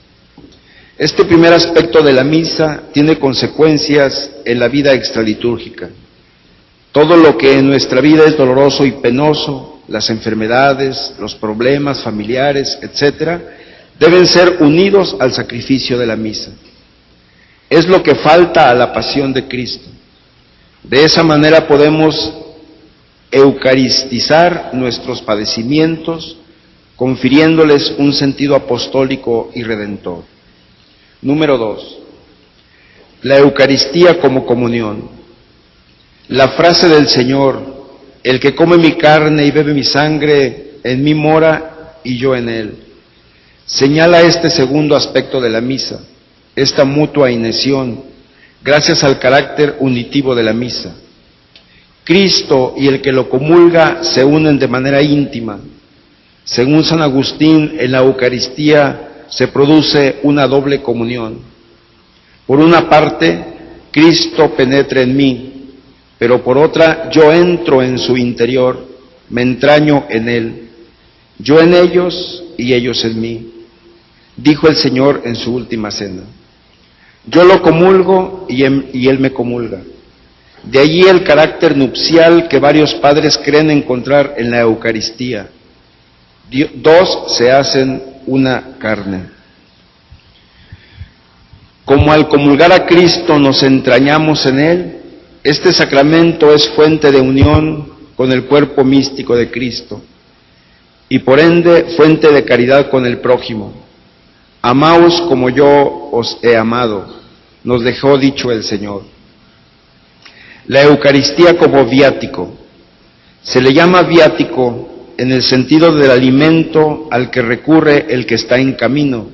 Este primer aspecto de la misa tiene consecuencias en la vida extralitúrgica. Todo lo que en nuestra vida es doloroso y penoso, las enfermedades, los problemas familiares, etcétera, deben ser unidos al sacrificio de la misa. Es lo que falta a la pasión de Cristo. De esa manera podemos eucaristizar nuestros padecimientos, confiriéndoles un sentido apostólico y redentor. Número dos, la Eucaristía como comunión. La frase del Señor, el que come mi carne y bebe mi sangre, en mí mora y yo en él, señala este segundo aspecto de la misa, esta mutua inesión, gracias al carácter unitivo de la misa. Cristo y el que lo comulga se unen de manera íntima. Según San Agustín, en la Eucaristía se produce una doble comunión. Por una parte, Cristo penetra en mí, pero por otra, yo entro en su interior, me entraño en Él, yo en ellos y ellos en mí, dijo el Señor en su última cena. Yo lo comulgo y Él me comulga. De allí el carácter nupcial que varios padres creen encontrar en la Eucaristía. Dos se hacen una carne. Como al comulgar a Cristo nos entrañamos en Él, este sacramento es fuente de unión con el cuerpo místico de Cristo y por ende fuente de caridad con el prójimo. Amaos como yo os he amado, nos dejó dicho el Señor. La Eucaristía como viático. Se le llama viático en el sentido del alimento al que recurre el que está en camino.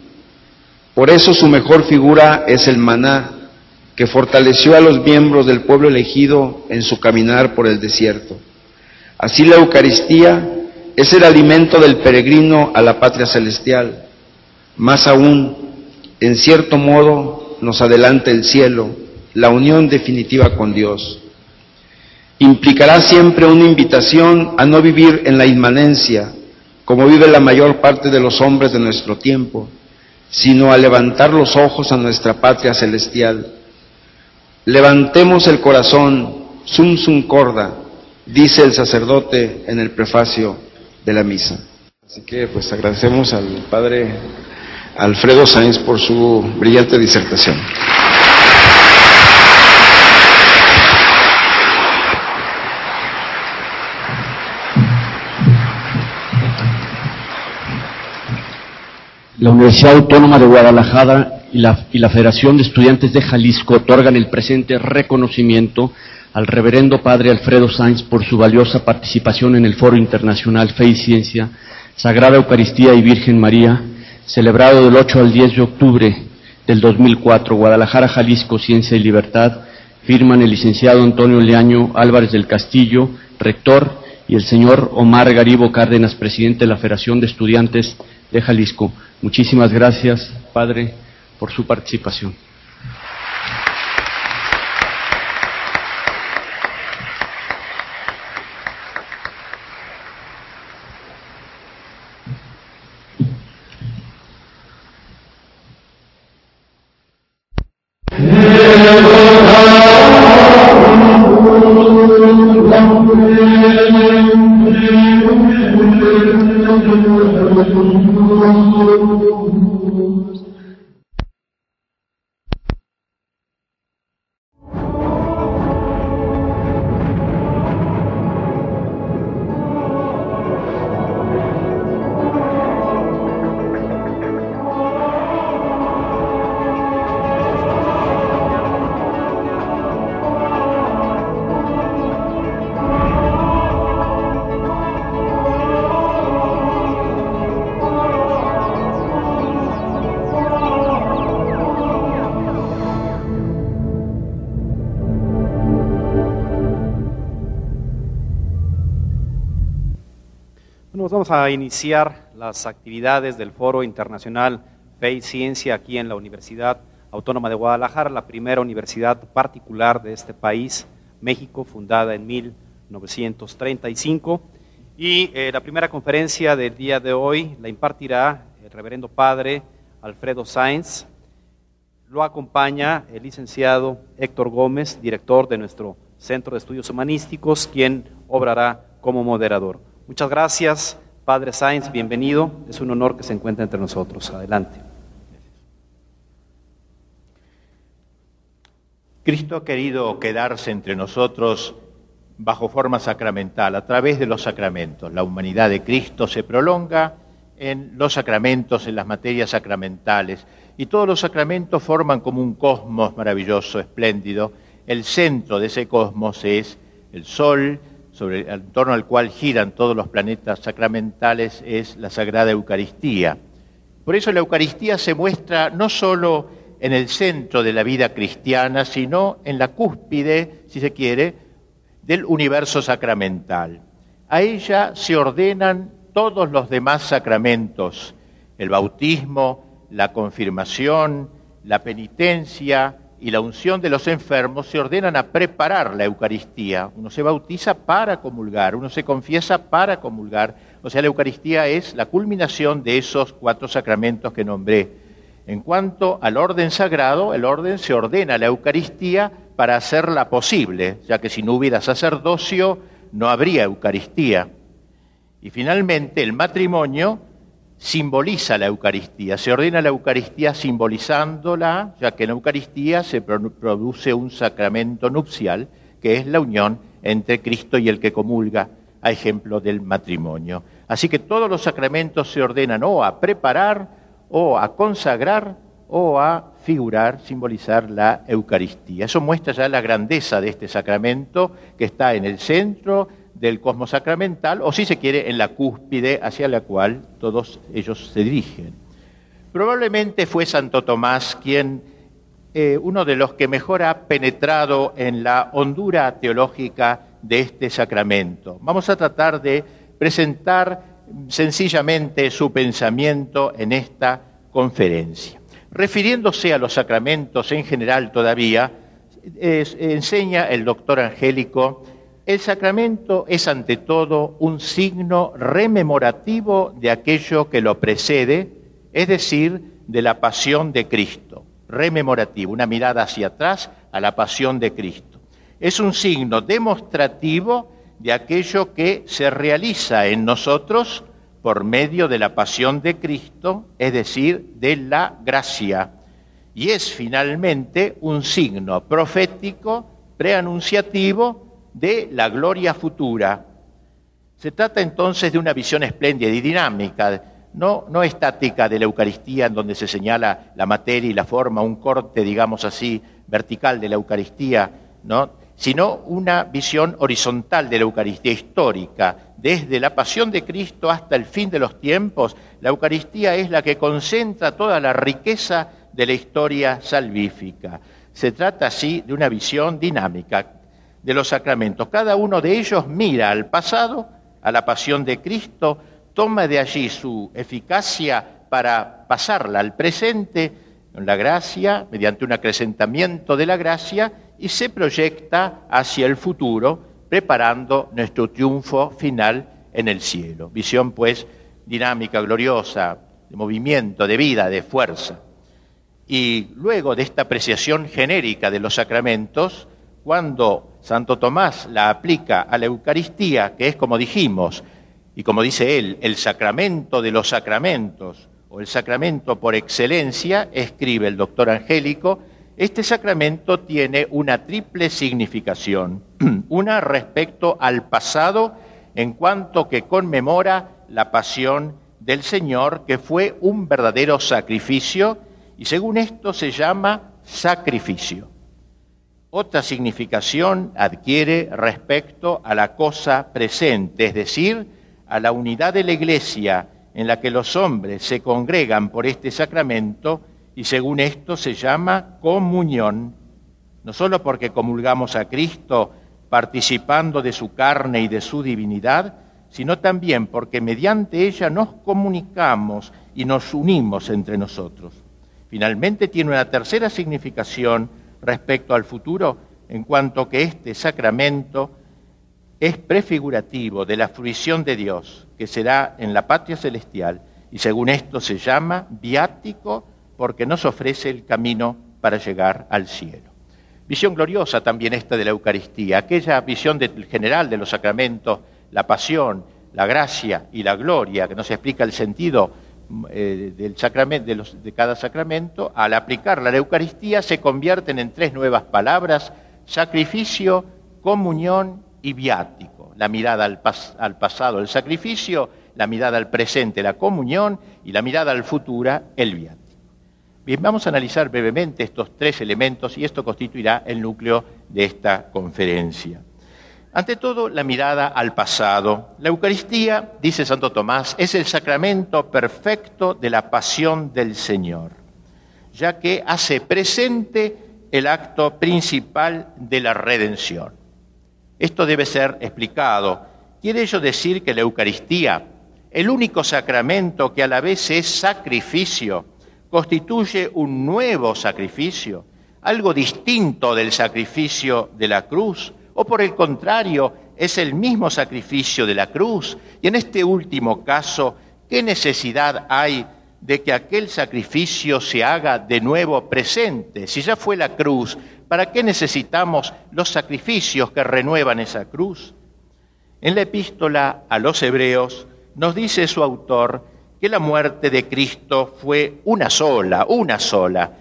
Por eso su mejor figura es el maná, que fortaleció a los miembros del pueblo elegido en su caminar por el desierto. Así la Eucaristía es el alimento del peregrino a la patria celestial. Más aún, en cierto modo, nos adelanta el cielo, la unión definitiva con Dios implicará siempre una invitación a no vivir en la inmanencia, como vive la mayor parte de los hombres de nuestro tiempo, sino a levantar los ojos a nuestra patria celestial. Levantemos el corazón, sum sum corda, dice el sacerdote en el prefacio de la misa. Así que pues agradecemos al padre Alfredo Sáenz por su brillante disertación. La Universidad Autónoma de Guadalajara y la, Federación de Estudiantes de Jalisco otorgan el presente reconocimiento al reverendo padre Alfredo Sainz por su valiosa participación en el Foro Internacional Fe y Ciencia, Sagrada Eucaristía y Virgen María, celebrado del 8 al 10 de octubre del 2004, Guadalajara, Jalisco, Ciencia y Libertad, firman el licenciado Antonio Leaño Álvarez del Castillo, rector, y el señor Omar Garibo Cárdenas, presidente de la Federación de Estudiantes de Jalisco. Muchísimas gracias, Padre, por su participación. A iniciar las actividades del Foro Internacional Fe y Ciencia aquí en la Universidad Autónoma de Guadalajara, la primera universidad particular de este país, México, fundada en 1935. Y eh, la primera conferencia del día de hoy la impartirá el reverendo padre Alfredo Sáenz. Lo acompaña el licenciado Héctor Gómez, director de nuestro Centro de Estudios Humanísticos, quien obrará como moderador. Muchas gracias, Padre Sainz, bienvenido. Es un honor que se encuentre entre nosotros. Adelante. Cristo ha querido quedarse entre nosotros bajo forma sacramental, a través de los sacramentos. La humanidad de Cristo se prolonga en los sacramentos, en las materias sacramentales, y todos los sacramentos forman como un cosmos maravilloso, espléndido. El centro de ese cosmos es el Sol, sobre en torno al cual giran todos los planetas sacramentales, es la Sagrada Eucaristía. Por eso la Eucaristía se muestra no solo en el centro de la vida cristiana, sino en la cúspide, si se quiere, del universo sacramental. A ella se ordenan todos los demás sacramentos, el bautismo, la confirmación, la penitencia y la unción de los enfermos se ordenan a preparar la Eucaristía. Uno se bautiza para comulgar, uno se confiesa para comulgar. O sea, la Eucaristía es la culminación de esos cuatro sacramentos que nombré. En cuanto al orden sagrado, el orden se ordena la Eucaristía para hacerla posible, ya que si no hubiera sacerdocio no habría Eucaristía. Y finalmente el matrimonio simboliza la Eucaristía, se ordena la Eucaristía simbolizándola, ya que en la Eucaristía se produce un sacramento nupcial, que es la unión entre Cristo y el que comulga, a ejemplo del matrimonio. Así que todos los sacramentos se ordenan o a preparar, o a consagrar o a figurar, simbolizar la Eucaristía. Eso muestra ya la grandeza de este sacramento que está en el centro del cosmos sacramental, o si se quiere, en la cúspide hacia la cual todos ellos se dirigen. Probablemente fue Santo Tomás quien, eh, uno de los que mejor ha penetrado en la hondura teológica de este sacramento. Vamos a tratar de presentar sencillamente su pensamiento en esta conferencia. Refiriéndose a los sacramentos en general todavía, enseña el doctor Angélico, el sacramento es ante todo un signo rememorativo de aquello que lo precede, es decir, de la pasión de Cristo. Rememorativo, una mirada hacia atrás a la pasión de Cristo. Es un signo demostrativo de aquello que se realiza en nosotros por medio de la pasión de Cristo, es decir, de la gracia. Y es finalmente un signo profético, preanunciativo de la gloria futura. Se trata entonces de una visión espléndida y dinámica, no, no estática de la Eucaristía en donde se señala la materia y la forma, un corte, digamos así, vertical de la Eucaristía, ¿no? sino una visión horizontal de la Eucaristía histórica. Desde la pasión de Cristo hasta el fin de los tiempos, la Eucaristía es la que concentra toda la riqueza de la historia salvífica. Se trata así de una visión dinámica de los sacramentos. Cada uno de ellos mira al pasado, a la pasión de Cristo, toma de allí su eficacia para pasarla al presente, en la gracia, mediante un acrecentamiento de la gracia, y se proyecta hacia el futuro, preparando nuestro triunfo final en el cielo. Visión, pues, dinámica, gloriosa, de movimiento, de vida, de fuerza. Y luego de esta apreciación genérica de los sacramentos, cuando Santo Tomás la aplica a la Eucaristía, que es como dijimos, y como dice él, el sacramento de los sacramentos, o el sacramento por excelencia, escribe el doctor Angélico, este sacramento tiene una triple significación. (clears throat) Una respecto al pasado en cuanto que conmemora la pasión del Señor, que fue un verdadero sacrificio, y según esto se llama sacrificio. Otra significación adquiere respecto a la cosa presente, es decir, a la unidad de la Iglesia en la que los hombres se congregan por este sacramento y según esto se llama comunión, no solo porque comulgamos a Cristo participando de su carne y de su divinidad, sino también porque mediante ella nos comunicamos y nos unimos entre nosotros. Finalmente tiene una tercera significación respecto al futuro, en cuanto que este sacramento es prefigurativo de la fruición de Dios, que será en la patria celestial, y según esto se llama viático porque nos ofrece el camino para llegar al cielo. Visión gloriosa también esta de la Eucaristía, aquella visión general de los sacramentos, la pasión, la gracia y la gloria, que nos explica el sentido eh, del sacramento, de, los, de cada sacramento, al aplicarla la Eucaristía, se convierten en tres nuevas palabras, sacrificio, comunión y viático. La mirada al, al pasado, el sacrificio, la mirada al presente, la comunión, y la mirada al futuro, el viático. Bien, vamos a analizar brevemente estos tres elementos y esto constituirá el núcleo de esta conferencia. Ante todo, la mirada al pasado. La Eucaristía, dice Santo Tomás, es el sacramento perfecto de la pasión del Señor, ya que hace presente el acto principal de la redención. Esto debe ser explicado. Quiere ello decir que la Eucaristía, el único sacramento que a la vez es sacrificio, constituye un nuevo sacrificio, algo distinto del sacrificio de la cruz, o por el contrario, es el mismo sacrificio de la cruz. Y en este último caso, ¿qué necesidad hay de que aquel sacrificio se haga de nuevo presente? Si ya fue la cruz, ¿para qué necesitamos los sacrificios que renuevan esa cruz? En la epístola a los hebreos nos dice su autor que la muerte de Cristo fue una sola, una sola,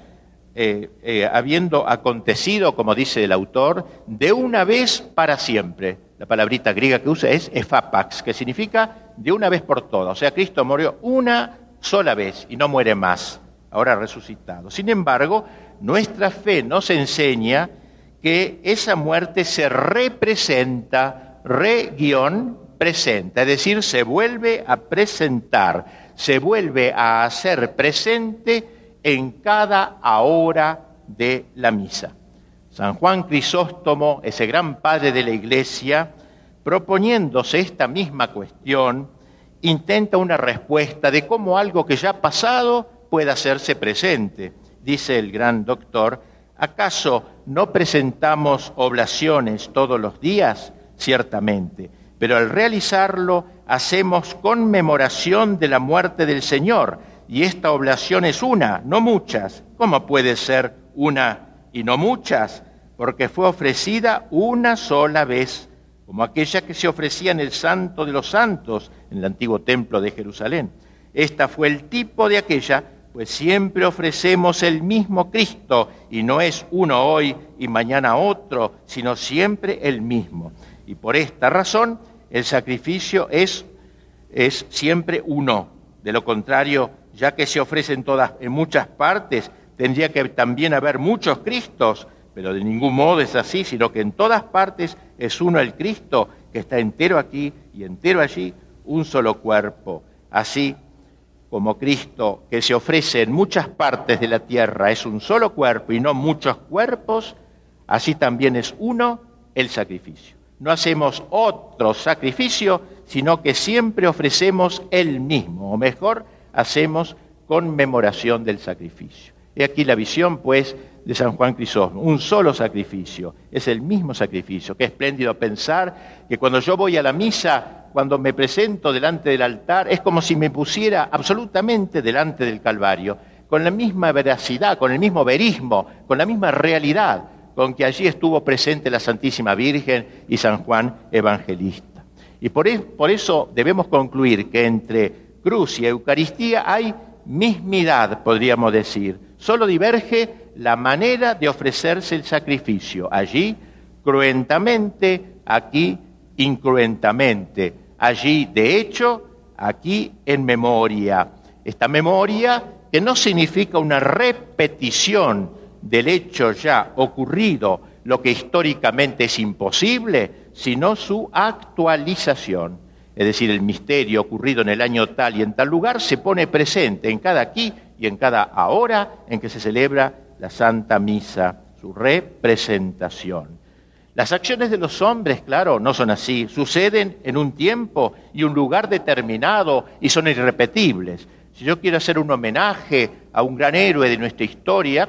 eh, eh, habiendo acontecido, como dice el autor, de una vez para siempre. La palabrita griega que usa es efapax, que significa de una vez por todas. O sea, Cristo murió una sola vez y no muere más, ahora resucitado. Sin embargo, nuestra fe nos enseña que esa muerte se representa, re-guión, presenta, es decir, se vuelve a presentar, se vuelve a hacer presente en cada hora de la misa. San Juan Crisóstomo, ese gran padre de la Iglesia, proponiéndose esta misma cuestión, intenta una respuesta de cómo algo que ya ha pasado puede hacerse presente. Dice el gran doctor, ¿acaso no presentamos oblaciones todos los días? Ciertamente, pero al realizarlo hacemos conmemoración de la muerte del Señor y esta oblación es una, no muchas. ¿Cómo puede ser una y no muchas? Porque fue ofrecida una sola vez, como aquella que se ofrecía en el Santo de los Santos, en el antiguo templo de Jerusalén. Esta fue el tipo de aquella, pues siempre ofrecemos el mismo Cristo, y no es uno hoy y mañana otro, sino siempre el mismo. Y por esta razón, el sacrificio es, es siempre uno. De lo contrario, ya que se ofrecen todas en muchas partes, tendría que también haber muchos Cristos, pero de ningún modo es así, sino que en todas partes es uno el Cristo que está entero aquí y entero allí, un solo cuerpo. Así como Cristo que se ofrece en muchas partes de la tierra es un solo cuerpo y no muchos cuerpos, así también es uno el sacrificio. No hacemos otro sacrificio, sino que siempre ofrecemos el mismo, o mejor, hacemos conmemoración del sacrificio. He aquí la visión, pues, de San Juan Crisóstomo, un solo sacrificio, es el mismo sacrificio. Qué espléndido pensar que cuando yo voy a la misa, cuando me presento delante del altar, es como si me pusiera absolutamente delante del Calvario, con la misma veracidad, con el mismo verismo, con la misma realidad con que allí estuvo presente la Santísima Virgen y San Juan Evangelista. Y por, e, por eso debemos concluir que entre cruz y Eucaristía hay mismidad, podríamos decir. Solo diverge la manera de ofrecerse el sacrificio. Allí, cruentamente, aquí, incruentamente. Allí, de hecho, aquí, en memoria. Esta memoria que no significa una repetición del hecho ya ocurrido, lo que históricamente es imposible, sino su actualización es decir, el misterio ocurrido en el año tal y en tal lugar, se pone presente en cada aquí y en cada ahora en que se celebra la Santa Misa, su representación. Las acciones de los hombres, claro, no son así, suceden en un tiempo y un lugar determinado y son irrepetibles. Si yo quiero hacer un homenaje a un gran héroe de nuestra historia,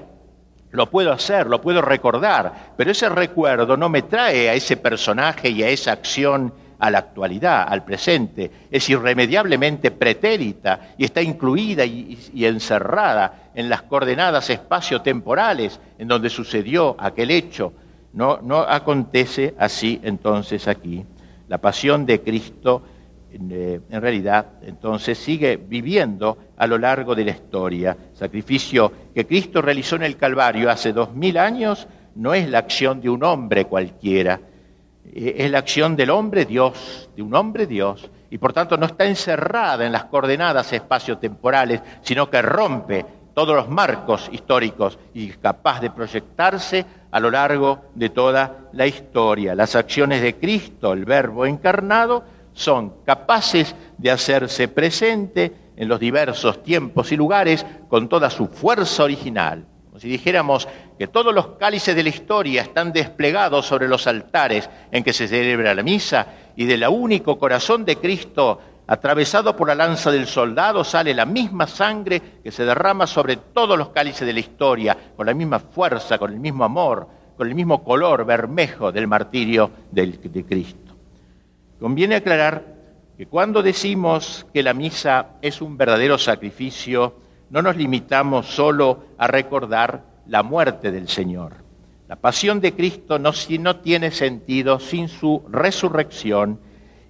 lo puedo hacer, lo puedo recordar, pero ese recuerdo no me trae a ese personaje y a esa acción a la actualidad, al presente, es irremediablemente pretérita y está incluida y, encerrada en las coordenadas espacio-temporales en donde sucedió aquel hecho. No, no acontece así entonces aquí. La pasión de Cristo eh, en realidad entonces sigue viviendo a lo largo de la historia. Sacrificio que Cristo realizó en el Calvario hace dos mil años no es la acción de un hombre cualquiera, eh, es la acción del hombre Dios, de un hombre Dios, y por tanto no está encerrada en las coordenadas espaciotemporales, sino que rompe todos los marcos históricos y es capaz de proyectarse a lo largo de toda la historia. Las acciones de Cristo, el Verbo encarnado, son capaces de hacerse presente en los diversos tiempos y lugares con toda su fuerza original. Si dijéramos que todos los cálices de la historia están desplegados sobre los altares en que se celebra la misa y del único corazón de Cristo atravesado por la lanza del soldado sale la misma sangre que se derrama sobre todos los cálices de la historia, con la misma fuerza, con el mismo amor, con el mismo color bermejo del martirio de Cristo. Conviene aclarar que cuando decimos que la misa es un verdadero sacrificio, no nos limitamos solo a recordar la muerte del Señor. La pasión de Cristo no, no tiene sentido sin su resurrección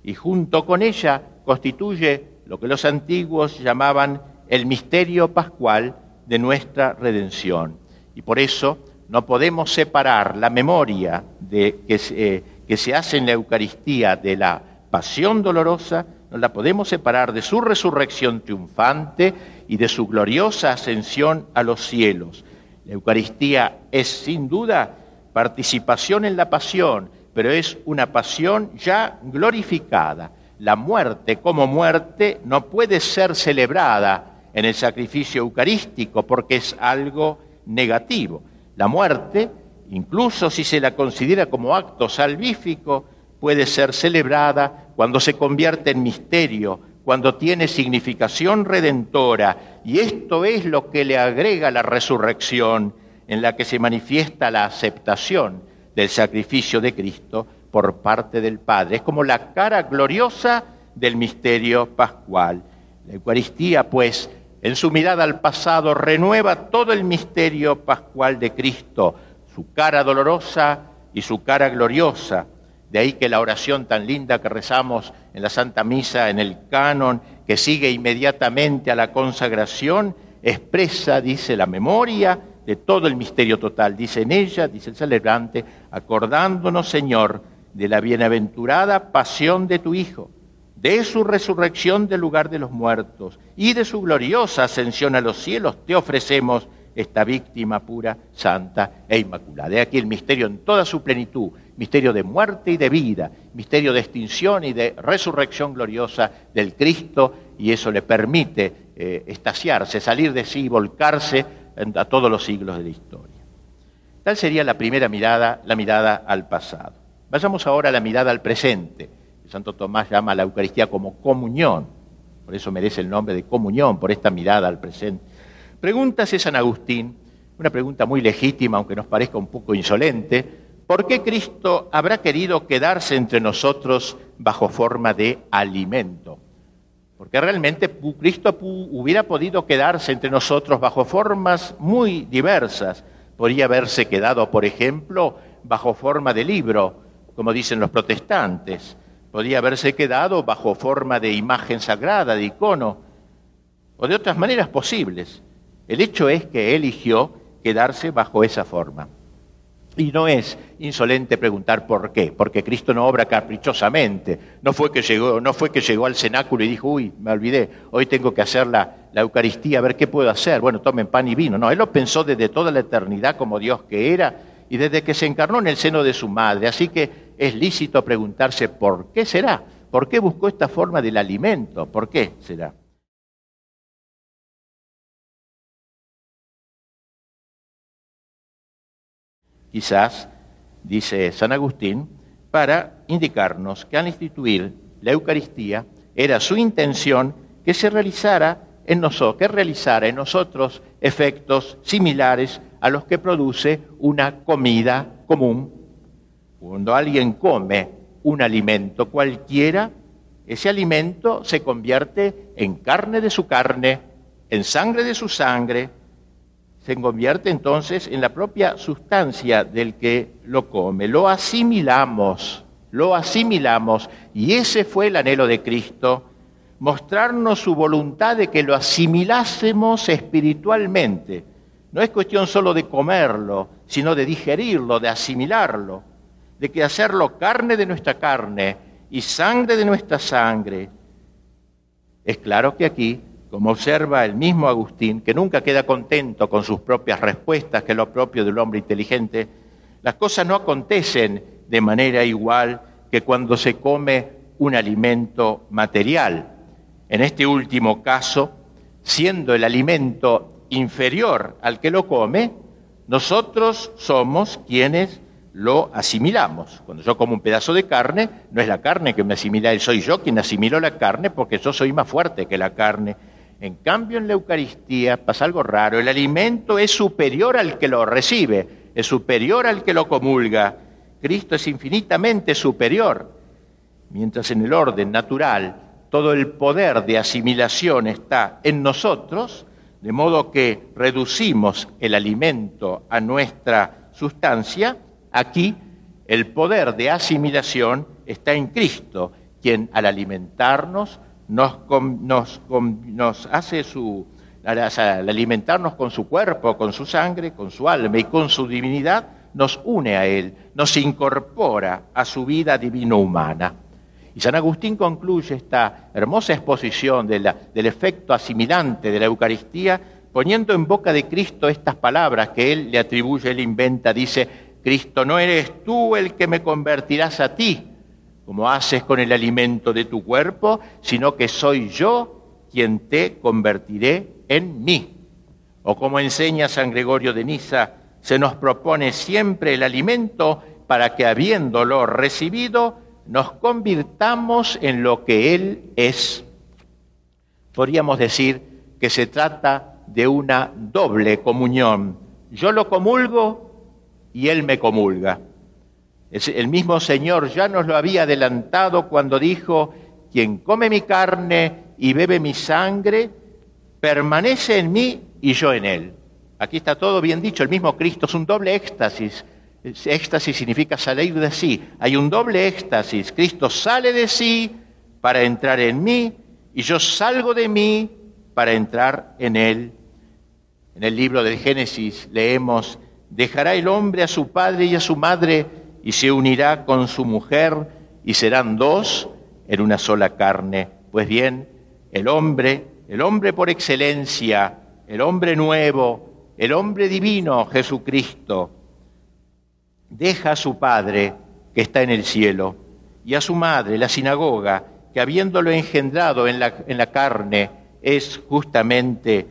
y junto con ella constituye lo que los antiguos llamaban el misterio pascual de nuestra redención. Y por eso no podemos separar la memoria eh, que se hace en la Eucaristía de la pasión dolorosa, no la podemos separar de su resurrección triunfante y de su gloriosa ascensión a los cielos. La Eucaristía es sin duda participación en la pasión, pero es una pasión ya glorificada. La muerte como muerte no puede ser celebrada en el sacrificio eucarístico porque es algo negativo. La muerte incluso si se la considera como acto salvífico, puede ser celebrada cuando se convierte en misterio, cuando tiene significación redentora, y esto es lo que le agrega la resurrección, en la que se manifiesta la aceptación del sacrificio de Cristo por parte del Padre. Es como la cara gloriosa del misterio pascual. La Eucaristía, pues, en su mirada al pasado, renueva todo el misterio pascual de Cristo, su cara dolorosa y su cara gloriosa. De ahí que la oración tan linda que rezamos en la Santa Misa, en el canon, que sigue inmediatamente a la consagración, expresa, dice, la memoria de todo el misterio total. Dice en ella, dice el celebrante, acordándonos, Señor, de la bienaventurada pasión de tu Hijo, de su resurrección del lugar de los muertos y de su gloriosa ascensión a los cielos, te ofrecemos esta víctima pura, santa e inmaculada. De aquí el misterio en toda su plenitud, misterio de muerte y de vida, misterio de extinción y de resurrección gloriosa del Cristo, y eso le permite eh, estasiarse, salir de sí y volcarse a todos los siglos de la historia. Tal sería la primera mirada, la mirada al pasado. Vayamos ahora a la mirada al presente. Santo Tomás llama a la Eucaristía como comunión, por eso merece el nombre de comunión, por esta mirada al presente Pregúntase San Agustín, una pregunta muy legítima, aunque nos parezca un poco insolente, ¿por qué Cristo habrá querido quedarse entre nosotros bajo forma de alimento? Porque realmente Cristo hubiera podido quedarse entre nosotros bajo formas muy diversas. Podría haberse quedado, por ejemplo, bajo forma de libro, como dicen los protestantes. Podría haberse quedado bajo forma de imagen sagrada, de icono, o de otras maneras posibles. El hecho es que eligió quedarse bajo esa forma. Y no es insolente preguntar por qué, porque Cristo no obra caprichosamente. No fue que llegó, no fue que llegó al cenáculo y dijo, uy, me olvidé, hoy tengo que hacer la, la Eucaristía, a ver qué puedo hacer. Bueno, tomen pan y vino. No, él lo pensó desde toda la eternidad como Dios que era y desde que se encarnó en el seno de su madre. Así que es lícito preguntarse por qué será, por qué buscó esta forma del alimento, por qué será. Quizás, dice San Agustín, para indicarnos que al instituir la Eucaristía era su intención que se realizara en nosotros, que realizara en nosotros efectos similares a los que produce una comida común. Cuando alguien come un alimento cualquiera, ese alimento se convierte en carne de su carne, en sangre de su sangre, se convierte entonces en la propia sustancia del que lo come. Lo asimilamos, lo asimilamos y ese fue el anhelo de Cristo, mostrarnos su voluntad de que lo asimilásemos espiritualmente. No es cuestión solo de comerlo, sino de digerirlo, de asimilarlo, de que hacerlo carne de nuestra carne y sangre de nuestra sangre. Es claro que aquí, como observa el mismo Agustín, que nunca queda contento con sus propias respuestas, que es lo propio del hombre inteligente, las cosas no acontecen de manera igual que cuando se come un alimento material. En este último caso, siendo el alimento inferior al que lo come, nosotros somos quienes lo asimilamos. Cuando yo como un pedazo de carne, no es la carne que me asimila, soy yo quien asimiló la carne porque yo soy más fuerte que la carne. En cambio, en la Eucaristía pasa algo raro, el alimento es superior al que lo recibe, es superior al que lo comulga. Cristo es infinitamente superior, mientras en el orden natural todo el poder de asimilación está en nosotros, de modo que reducimos el alimento a nuestra sustancia, aquí el poder de asimilación está en Cristo, quien al alimentarnos nos, nos, hace su, al alimentarnos con su cuerpo, con su sangre, con su alma y con su divinidad, nos une a Él, nos incorpora a su vida divino-humana. Y San Agustín concluye esta hermosa exposición del efecto asimilante de la Eucaristía poniendo en boca de Cristo estas palabras que Él le atribuye, Él inventa, dice, Cristo, no eres tú el que me convertirás a ti, como haces con el alimento de tu cuerpo, sino que soy yo quien te convertiré en mí. O como enseña San Gregorio de Niza, se nos propone siempre el alimento para que habiéndolo recibido, nos convirtamos en lo que Él es. Podríamos decir que se trata de una doble comunión. Yo lo comulgo y Él me comulga. El mismo Señor ya nos lo había adelantado cuando dijo, quien come mi carne y bebe mi sangre, permanece en mí y yo en Él. Aquí está todo bien dicho, el mismo Cristo es un doble éxtasis. Éxtasis significa salir de sí. Hay un doble éxtasis. Cristo sale de sí para entrar en mí y yo salgo de mí para entrar en Él. En el libro del Génesis leemos, dejará el hombre a su padre y a su madre y se unirá con su mujer y serán dos en una sola carne. Pues bien, el hombre, el hombre por excelencia, el hombre nuevo, el hombre divino Jesucristo deja a su Padre que está en el cielo y a su madre, la sinagoga, que habiéndolo engendrado en la, en la carne es justamente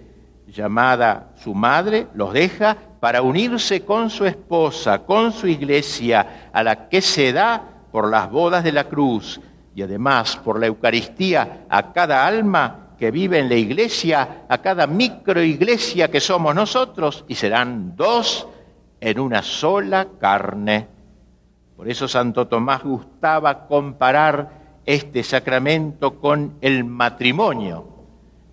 llamada su madre, los deja para unirse con su esposa, con su iglesia, a la que se da por las bodas de la cruz y además por la Eucaristía a cada alma que vive en la iglesia, a cada microiglesia que somos nosotros, y serán dos en una sola carne. Por eso Santo Tomás gustaba comparar este sacramento con el matrimonio.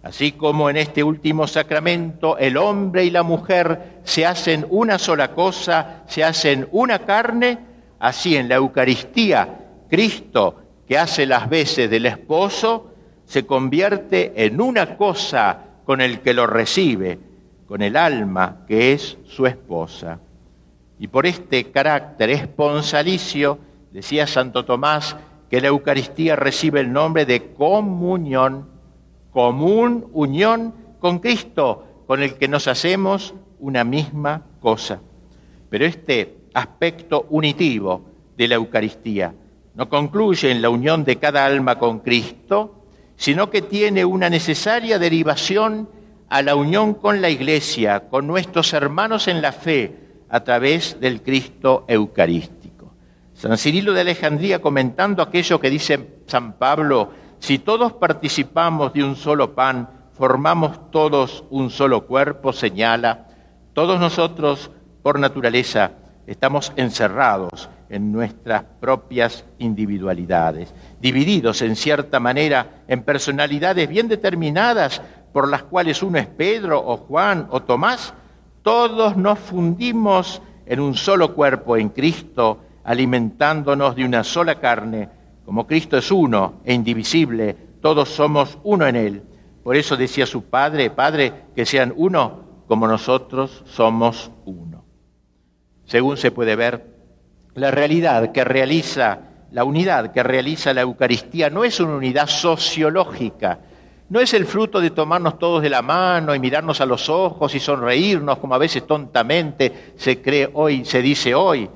Así como en este último sacramento el hombre y la mujer se hacen una sola cosa, se hacen una carne, así en la Eucaristía Cristo, que hace las veces del esposo, se convierte en una cosa con el que lo recibe, con el alma que es su esposa. Y por este carácter esponsalicio, decía Santo Tomás, que la Eucaristía recibe el nombre de comunión, común unión con Cristo, con el que nos hacemos una misma cosa. Pero este aspecto unitivo de la Eucaristía no concluye en la unión de cada alma con Cristo, sino que tiene una necesaria derivación a la unión con la Iglesia, con nuestros hermanos en la fe, a través del Cristo Eucarístico. San Cirilo de Alejandría, comentando aquello que dice San Pablo, si todos participamos de un solo pan, formamos todos un solo cuerpo, señala, todos nosotros, por naturaleza, estamos encerrados en nuestras propias individualidades, divididos en cierta manera en personalidades bien determinadas por las cuales uno es Pedro o Juan o Tomás, todos nos fundimos en un solo cuerpo en Cristo, alimentándonos de una sola carne. Como Cristo es uno e indivisible, todos somos uno en Él. Por eso decía su Padre, Padre, que sean uno como nosotros somos uno. Según se puede ver, la realidad que realiza, la unidad que realiza la Eucaristía no es una unidad sociológica, no es el fruto de tomarnos todos de la mano y mirarnos a los ojos y sonreírnos como a veces tontamente se cree hoy, se dice hoy.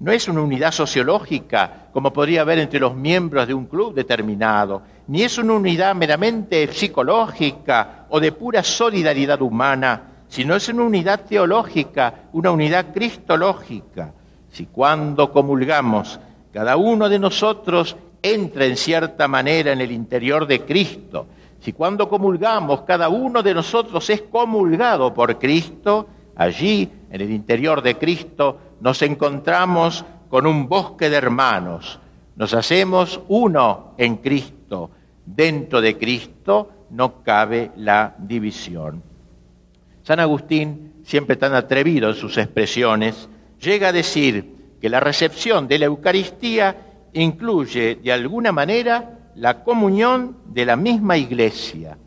No es una unidad sociológica como podría haber entre los miembros de un club determinado, ni es una unidad meramente psicológica o de pura solidaridad humana, sino es una unidad teológica, una unidad cristológica. Si cuando comulgamos cada uno de nosotros entra en cierta manera en el interior de Cristo, si cuando comulgamos cada uno de nosotros es comulgado por Cristo, allí, en el interior de Cristo, nos encontramos con un bosque de hermanos, nos hacemos uno en Cristo. Dentro de Cristo no cabe la división. San Agustín, siempre tan atrevido en sus expresiones, llega a decir que la recepción de la Eucaristía incluye de alguna manera la comunión de la misma iglesia.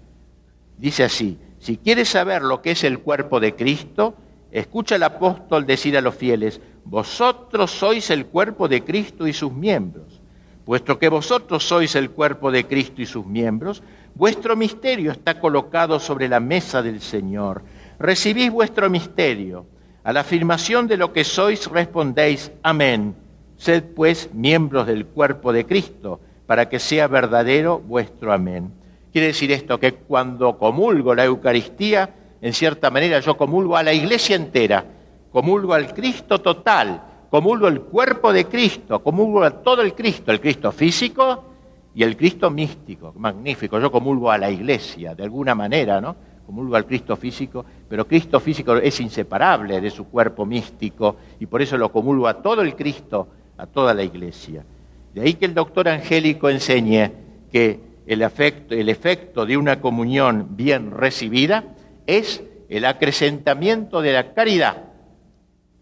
Dice así, si quieres saber lo que es el cuerpo de Cristo, escucha al apóstol decir a los fieles, vosotros sois el cuerpo de Cristo y sus miembros. Puesto que vosotros sois el cuerpo de Cristo y sus miembros, vuestro misterio está colocado sobre la mesa del Señor. Recibís vuestro misterio. A la afirmación de lo que sois respondéis, amén. Sed pues miembros del cuerpo de Cristo para que sea verdadero vuestro amén. Quiere decir esto, que cuando comulgo la Eucaristía, en cierta manera yo comulgo a la iglesia entera, comulgo al Cristo total, comulgo el cuerpo de Cristo, comulgo a todo el Cristo, el Cristo físico y el Cristo místico, magnífico, yo comulgo a la iglesia, de alguna manera, ¿no? Comulgo al Cristo físico, pero Cristo físico es inseparable de su cuerpo místico y por eso lo comulgo a todo el Cristo, a toda la iglesia. De ahí que el doctor Angélico enseñe que el, el efecto de una comunión bien recibida es el acrecentamiento de la caridad.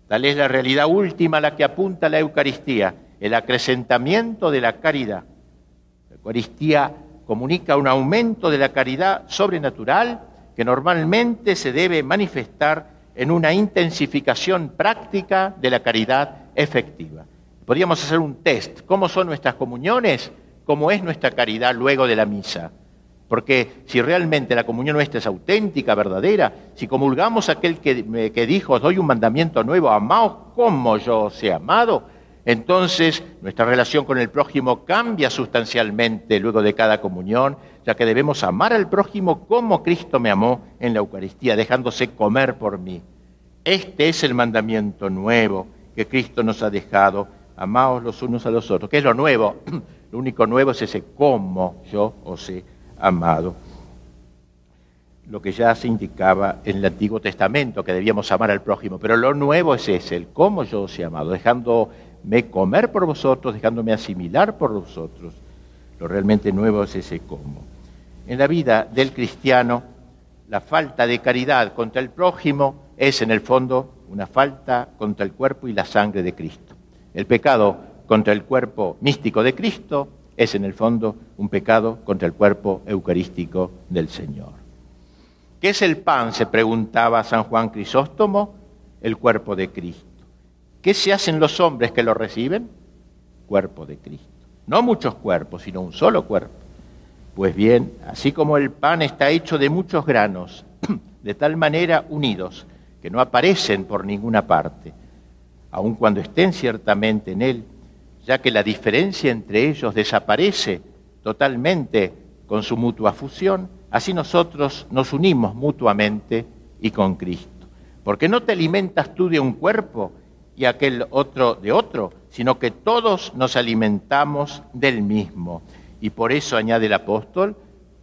Tal es la realidad última a la que apunta la Eucaristía, el acrecentamiento de la caridad. La Eucaristía comunica un aumento de la caridad sobrenatural que normalmente se debe manifestar en una intensificación práctica de la caridad efectiva. Podríamos hacer un test. ¿Cómo son nuestras comuniones? ¿Cómo es nuestra caridad luego de la misa? Porque si realmente la comunión nuestra es auténtica, verdadera, si comulgamos aquel que, que dijo, os doy un mandamiento nuevo, amaos como yo os he amado, entonces nuestra relación con el prójimo cambia sustancialmente luego de cada comunión, ya que debemos amar al prójimo como Cristo me amó en la Eucaristía, dejándose comer por mí. Este es el mandamiento nuevo que Cristo nos ha dejado amaos los unos a los otros. ¿Qué es lo nuevo? (clears throat) Lo único nuevo es ese cómo yo os he amado. Lo que ya se indicaba en el Antiguo Testamento, que debíamos amar al prójimo. Pero lo nuevo es ese, el cómo yo os he amado, dejándome comer por vosotros, dejándome asimilar por vosotros. Lo realmente nuevo es ese cómo. En la vida del cristiano, la falta de caridad contra el prójimo es en el fondo una falta contra el cuerpo y la sangre de Cristo. El pecado contra el cuerpo místico de Cristo es en el fondo un pecado contra el cuerpo eucarístico del Señor. ¿Qué es el pan? se preguntaba San Juan Crisóstomo, el cuerpo de Cristo. ¿Qué se hacen los hombres que lo reciben? Cuerpo de Cristo. No muchos cuerpos, sino un solo cuerpo. Pues bien, así como el pan está hecho de muchos granos, (clears throat) de tal manera unidos, que no aparecen por ninguna parte, aun cuando estén ciertamente en Él, ya que la diferencia entre ellos desaparece totalmente con su mutua fusión, así nosotros nos unimos mutuamente y con Cristo. Porque no te alimentas tú de un cuerpo y aquel otro de otro, sino que todos nos alimentamos del mismo. Y por eso, añade el apóstol,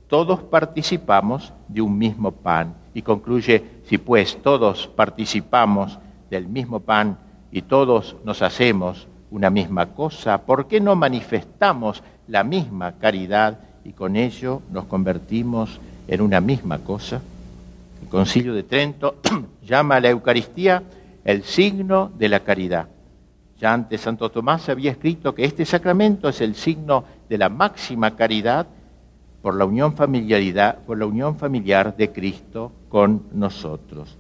todos participamos de un mismo pan. Y concluye, si pues todos participamos del mismo pan, y todos nos hacemos una misma cosa, ¿por qué no manifestamos la misma caridad y con ello nos convertimos en una misma cosa? El Concilio de Trento (clears throat) llama a la Eucaristía el signo de la caridad, Ya antes Santo Tomás había escrito que este sacramento es el signo de la máxima caridad por la unión, familiaridad, por la unión familiar de Cristo con nosotros.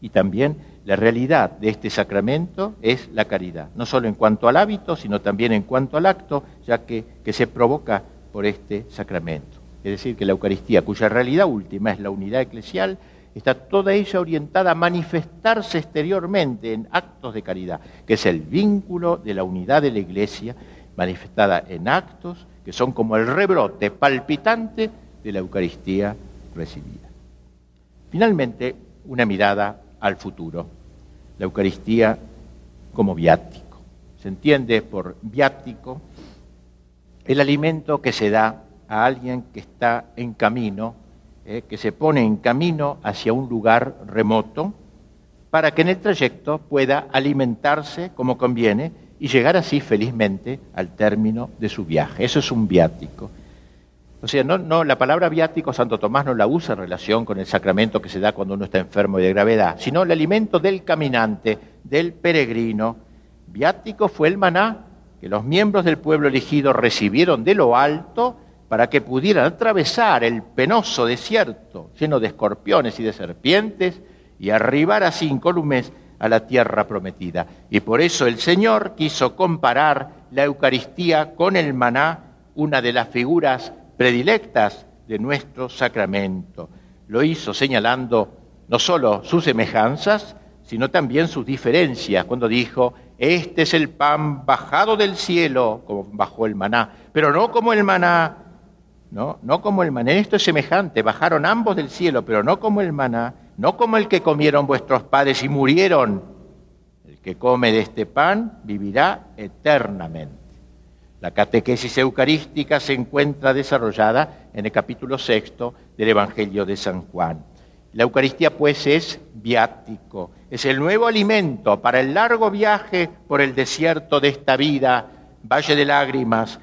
Y también la realidad de este sacramento es la caridad, no solo en cuanto al hábito, sino también en cuanto al acto, ya que, que se provoca por este sacramento. Es decir, que la Eucaristía, cuya realidad última es la unidad eclesial, está toda ella orientada a manifestarse exteriormente en actos de caridad, que es el vínculo de la unidad de la Iglesia, manifestada en actos que son como el rebrote palpitante de la Eucaristía recibida. Finalmente, una mirada al futuro. La Eucaristía como viático. Se entiende por viático el alimento que se da a alguien que está en camino eh, que se pone en camino hacia un lugar remoto para que en el trayecto pueda alimentarse como conviene y llegar así felizmente al término de su viaje. Eso es un viático. O sea, no, no, la palabra viático Santo Tomás no la usa en relación con el sacramento que se da cuando uno está enfermo y de gravedad, sino el alimento del caminante, del peregrino. Viático fue el maná que los miembros del pueblo elegido recibieron de lo alto para que pudieran atravesar el penoso desierto lleno de escorpiones y de serpientes y arribar así incólumes a la tierra prometida. Y por eso el Señor quiso comparar la Eucaristía con el maná, una de las figuras predilectas de nuestro sacramento. Lo hizo señalando no solo sus semejanzas, sino también sus diferencias, cuando dijo, este es el pan bajado del cielo, como bajó el maná, pero no como el maná ¿no? No como el maná, esto es semejante, bajaron ambos del cielo, pero no como el maná, no como el que comieron vuestros padres y murieron. El que come de este pan vivirá eternamente. La catequesis eucarística se encuentra desarrollada en el capítulo sexto del Evangelio de San Juan. La Eucaristía pues es viático, es el nuevo alimento para el largo viaje por el desierto de esta vida, valle de lágrimas,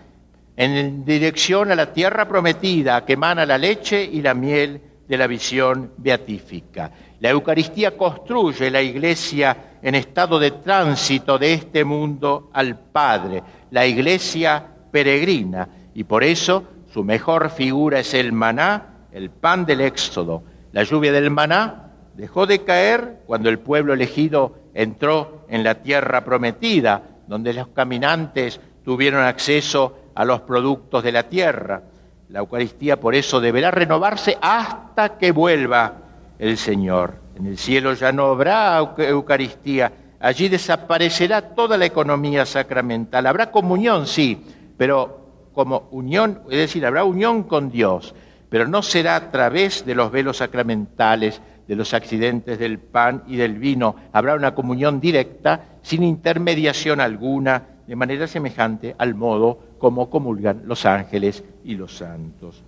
en dirección a la tierra prometida que emana la leche y la miel de la visión beatífica. La Eucaristía construye la iglesia en estado de tránsito de este mundo al Padre, la iglesia peregrina, y por eso su mejor figura es el maná, el pan del éxodo. La lluvia del maná dejó de caer cuando el pueblo elegido entró en la tierra prometida, donde los caminantes tuvieron acceso a los productos de la tierra. La Eucaristía por eso deberá renovarse hasta que vuelva el Señor. En el cielo ya no habrá Eucaristía, allí desaparecerá toda la economía sacramental. Habrá comunión, sí, pero como unión, es decir, habrá unión con Dios, pero no será a través de los velos sacramentales, de los accidentes del pan y del vino. Habrá una comunión directa, sin intermediación alguna, de manera semejante al modo como comulgan los ángeles y los santos.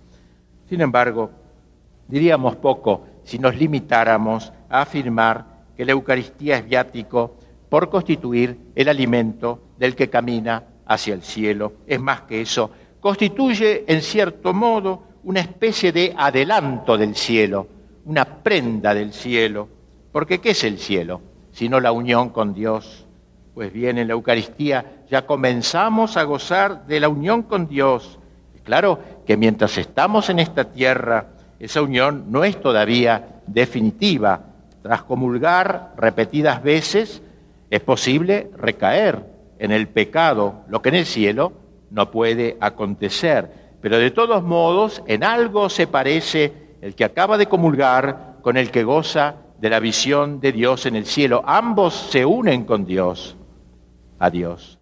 Sin embargo, diríamos poco si nos limitáramos a afirmar que la Eucaristía es viático por constituir el alimento del que camina hacia el cielo. Es más que eso, constituye en cierto modo una especie de adelanto del cielo, una prenda del cielo. Porque ¿qué es el cielo? Sino la unión con Dios pues bien, en la Eucaristía ya comenzamos a gozar de la unión con Dios. Claro que mientras estamos en esta tierra, esa unión no es todavía definitiva. Tras comulgar repetidas veces, es posible recaer en el pecado, lo que en el cielo no puede acontecer. Pero de todos modos, en algo se parece el que acaba de comulgar con el que goza de la visión de Dios en el cielo. Ambos se unen con Dios. Adiós.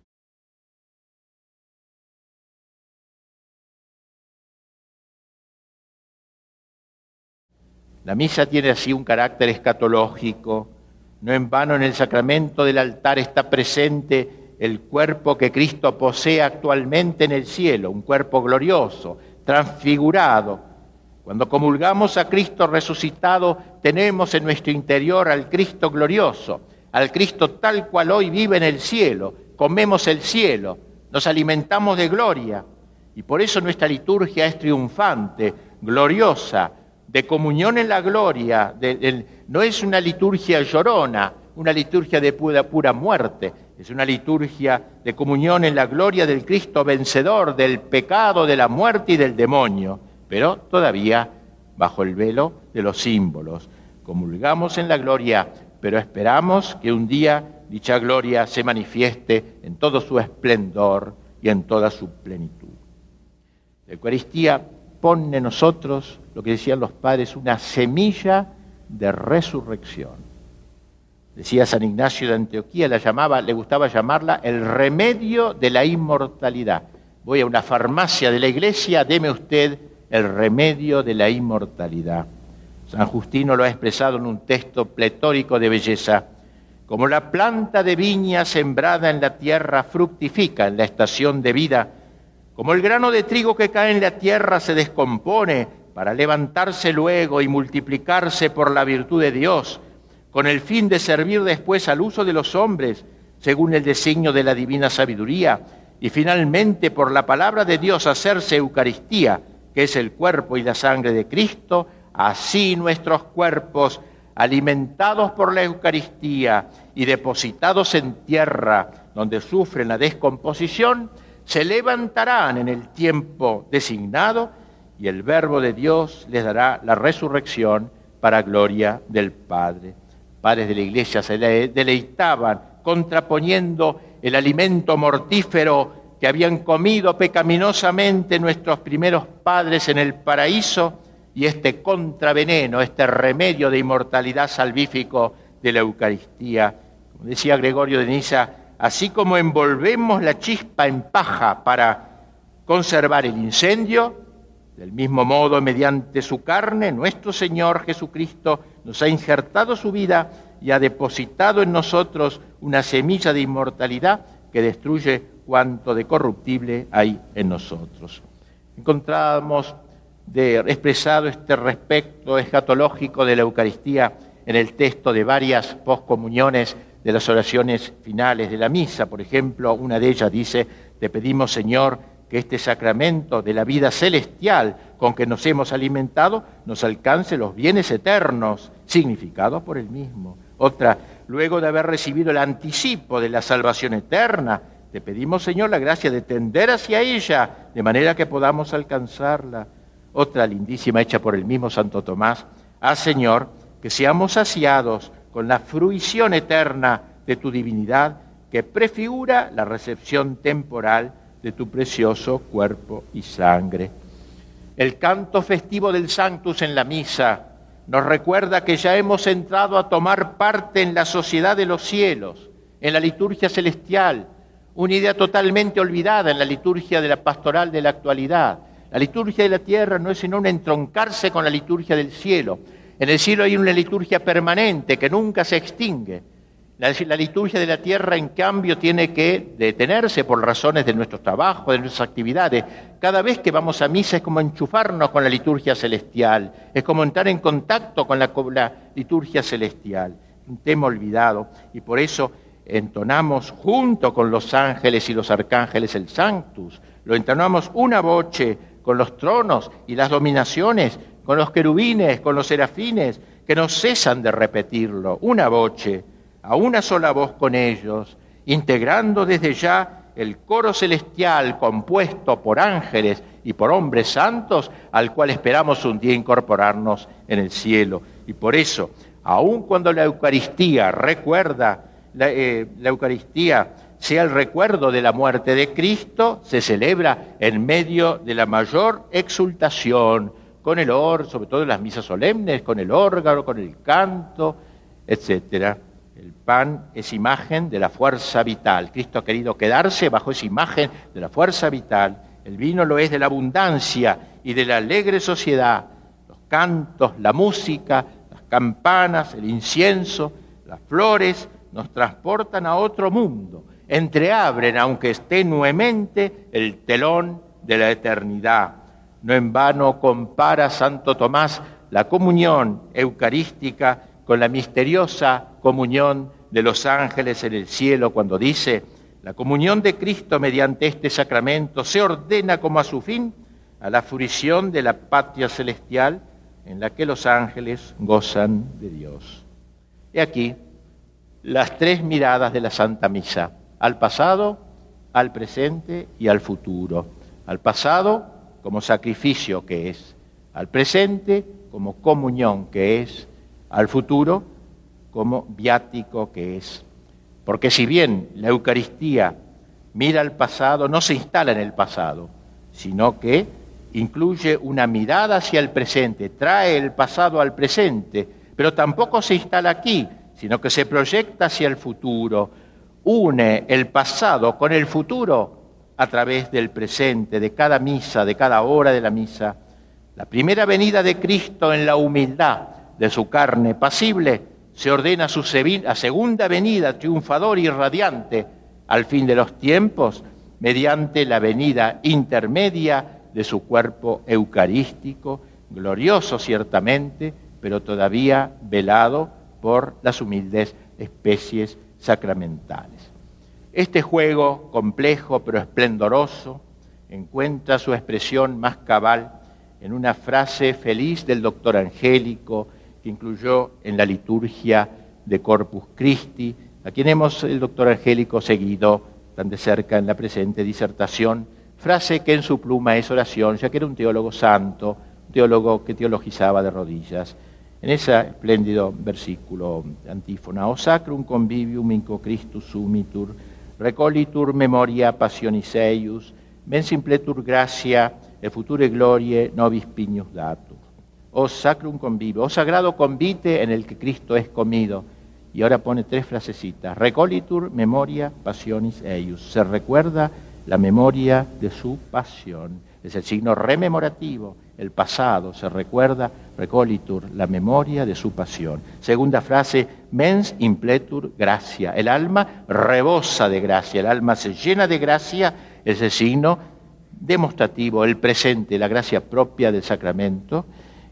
La misa tiene así un carácter escatológico. No en vano en el sacramento del altar está presente el cuerpo que Cristo posee actualmente en el cielo, un cuerpo glorioso, transfigurado. Cuando comulgamos a Cristo resucitado, tenemos en nuestro interior al Cristo glorioso al Cristo tal cual hoy vive en el cielo, comemos el cielo, nos alimentamos de gloria. Y por eso nuestra liturgia es triunfante, gloriosa, de comunión en la gloria. no es una liturgia llorona, una liturgia de pura, pura muerte, Es una liturgia de comunión en la gloria del Cristo vencedor del pecado, de la muerte y del demonio, pero todavía bajo el velo de los símbolos. Comulgamos en la gloria, pero esperamos que un día dicha gloria se manifieste en todo su esplendor y en toda su plenitud. La Eucaristía pone nosotros, lo que decían los padres, una semilla de resurrección. Decía San Ignacio de Antioquía, la llamaba, le gustaba llamarla el remedio de la inmortalidad. Voy a una farmacia de la iglesia, deme usted el remedio de la inmortalidad. San Justino lo ha expresado en un texto pletórico de belleza. Como la planta de viña sembrada en la tierra fructifica en la estación de vida, como el grano de trigo que cae en la tierra se descompone para levantarse luego y multiplicarse por la virtud de Dios, con el fin de servir después al uso de los hombres, según el designio de la divina sabiduría, y finalmente por la palabra de Dios hacerse Eucaristía, que es el cuerpo y la sangre de Cristo, así nuestros cuerpos, alimentados por la Eucaristía y depositados en tierra donde sufren la descomposición, se levantarán en el tiempo designado y el Verbo de Dios les dará la resurrección para gloria del Padre. Padres de la Iglesia se deleitaban contraponiendo el alimento mortífero que habían comido pecaminosamente nuestros primeros padres en el paraíso y este contraveneno, este remedio de inmortalidad salvífico de la Eucaristía. Como decía Gregorio de Niza, así como envolvemos la chispa en paja para conservar el incendio, del mismo modo, mediante su carne, nuestro Señor Jesucristo nos ha injertado su vida y ha depositado en nosotros una semilla de inmortalidad que destruye cuanto de corruptible hay en nosotros. Encontramos de expresado este respecto escatológico de la Eucaristía en el texto de varias poscomuniones de las oraciones finales de la misa. Por ejemplo, una de ellas dice, te pedimos Señor que este sacramento de la vida celestial con que nos hemos alimentado nos alcance los bienes eternos significados por el mismo. Otra, luego de haber recibido el anticipo de la salvación eterna, te pedimos Señor la gracia de tender hacia ella de manera que podamos alcanzarla otra lindísima hecha por el mismo Santo Tomás, haz Señor que seamos saciados con la fruición eterna de tu divinidad que prefigura la recepción temporal de tu precioso cuerpo y sangre. El canto festivo del Sanctus en la misa nos recuerda que ya hemos entrado a tomar parte en la sociedad de los cielos, en la liturgia celestial, una idea totalmente olvidada en la liturgia de la pastoral de la actualidad la liturgia de la tierra no es sino un entroncarse con la liturgia del cielo. En el cielo hay una liturgia permanente que nunca se extingue. La, liturgia de la tierra, en cambio, tiene que detenerse por razones de nuestro trabajo, de nuestras actividades. Cada vez que vamos a misa es como enchufarnos con la liturgia celestial, es como entrar en contacto con la, con la liturgia celestial. Un tema olvidado. Y por eso entonamos junto con los ángeles y los arcángeles el Sanctus. Lo entonamos una voce con los tronos y las dominaciones, con los querubines, con los serafines, que no cesan de repetirlo, una voce, a una sola voz con ellos, integrando desde ya el coro celestial compuesto por ángeles y por hombres santos, al cual esperamos un día incorporarnos en el cielo. Y por eso, aun cuando la Eucaristía recuerda, la, eh, la Eucaristía sea el recuerdo de la muerte de Cristo, se celebra en medio de la mayor exultación, con el órgano, sobre todo en las misas solemnes, con el órgano, con el canto, etc. El pan es imagen de la fuerza vital. Cristo ha querido quedarse bajo esa imagen de la fuerza vital. El vino lo es de la abundancia y de la alegre sociedad. Los cantos, la música, las campanas, el incienso, las flores nos transportan a otro mundo entreabren, aunque tenuemente, el telón de la eternidad. No en vano compara Santo Tomás la comunión eucarística con la misteriosa comunión de los ángeles en el cielo cuando dice, la comunión de Cristo mediante este sacramento se ordena como a su fin a la fruición de la patria celestial en la que los ángeles gozan de Dios. He aquí las tres miradas de la Santa Misa al pasado, al presente y al futuro. Al pasado como sacrificio que es, al presente como comunión que es, al futuro como viático que es. Porque si bien la Eucaristía mira al pasado, no se instala en el pasado, sino que incluye una mirada hacia el presente, trae el pasado al presente, pero tampoco se instala aquí, sino que se proyecta hacia el futuro, une el pasado con el futuro a través del presente, de cada misa, de cada hora de la misa. La primera venida de Cristo en la humildad de su carne pasible se ordena su segunda venida triunfador y radiante al fin de los tiempos mediante la venida intermedia de su cuerpo eucarístico, glorioso ciertamente, pero todavía velado por las humildes especies sacramentales. Este juego complejo pero esplendoroso encuentra su expresión más cabal en una frase feliz del doctor Angélico que incluyó en la liturgia de Corpus Christi, a quien hemos el doctor Angélico seguido tan de cerca en la presente disertación, frase que en su pluma es oración, ya que era un teólogo santo, teólogo que teologizaba de rodillas. En ese espléndido versículo antífona, o sacrum convivium in Christus sumitur, recolitur memoria passionis eius, men simpletur gracia, e future glorie nobis pignus datur. O sacrum convivio, o sagrado convite en el que Cristo es comido. Y ahora pone tres frasecitas. Recolitur memoria passionis eius. Se recuerda la memoria de su pasión. Es el signo rememorativo. El pasado se recuerda, recolitur, la memoria de su pasión. Segunda frase, mens impletur gracia. El alma rebosa de gracia, el alma se llena de gracia, es el signo demostrativo, el presente, la gracia propia del sacramento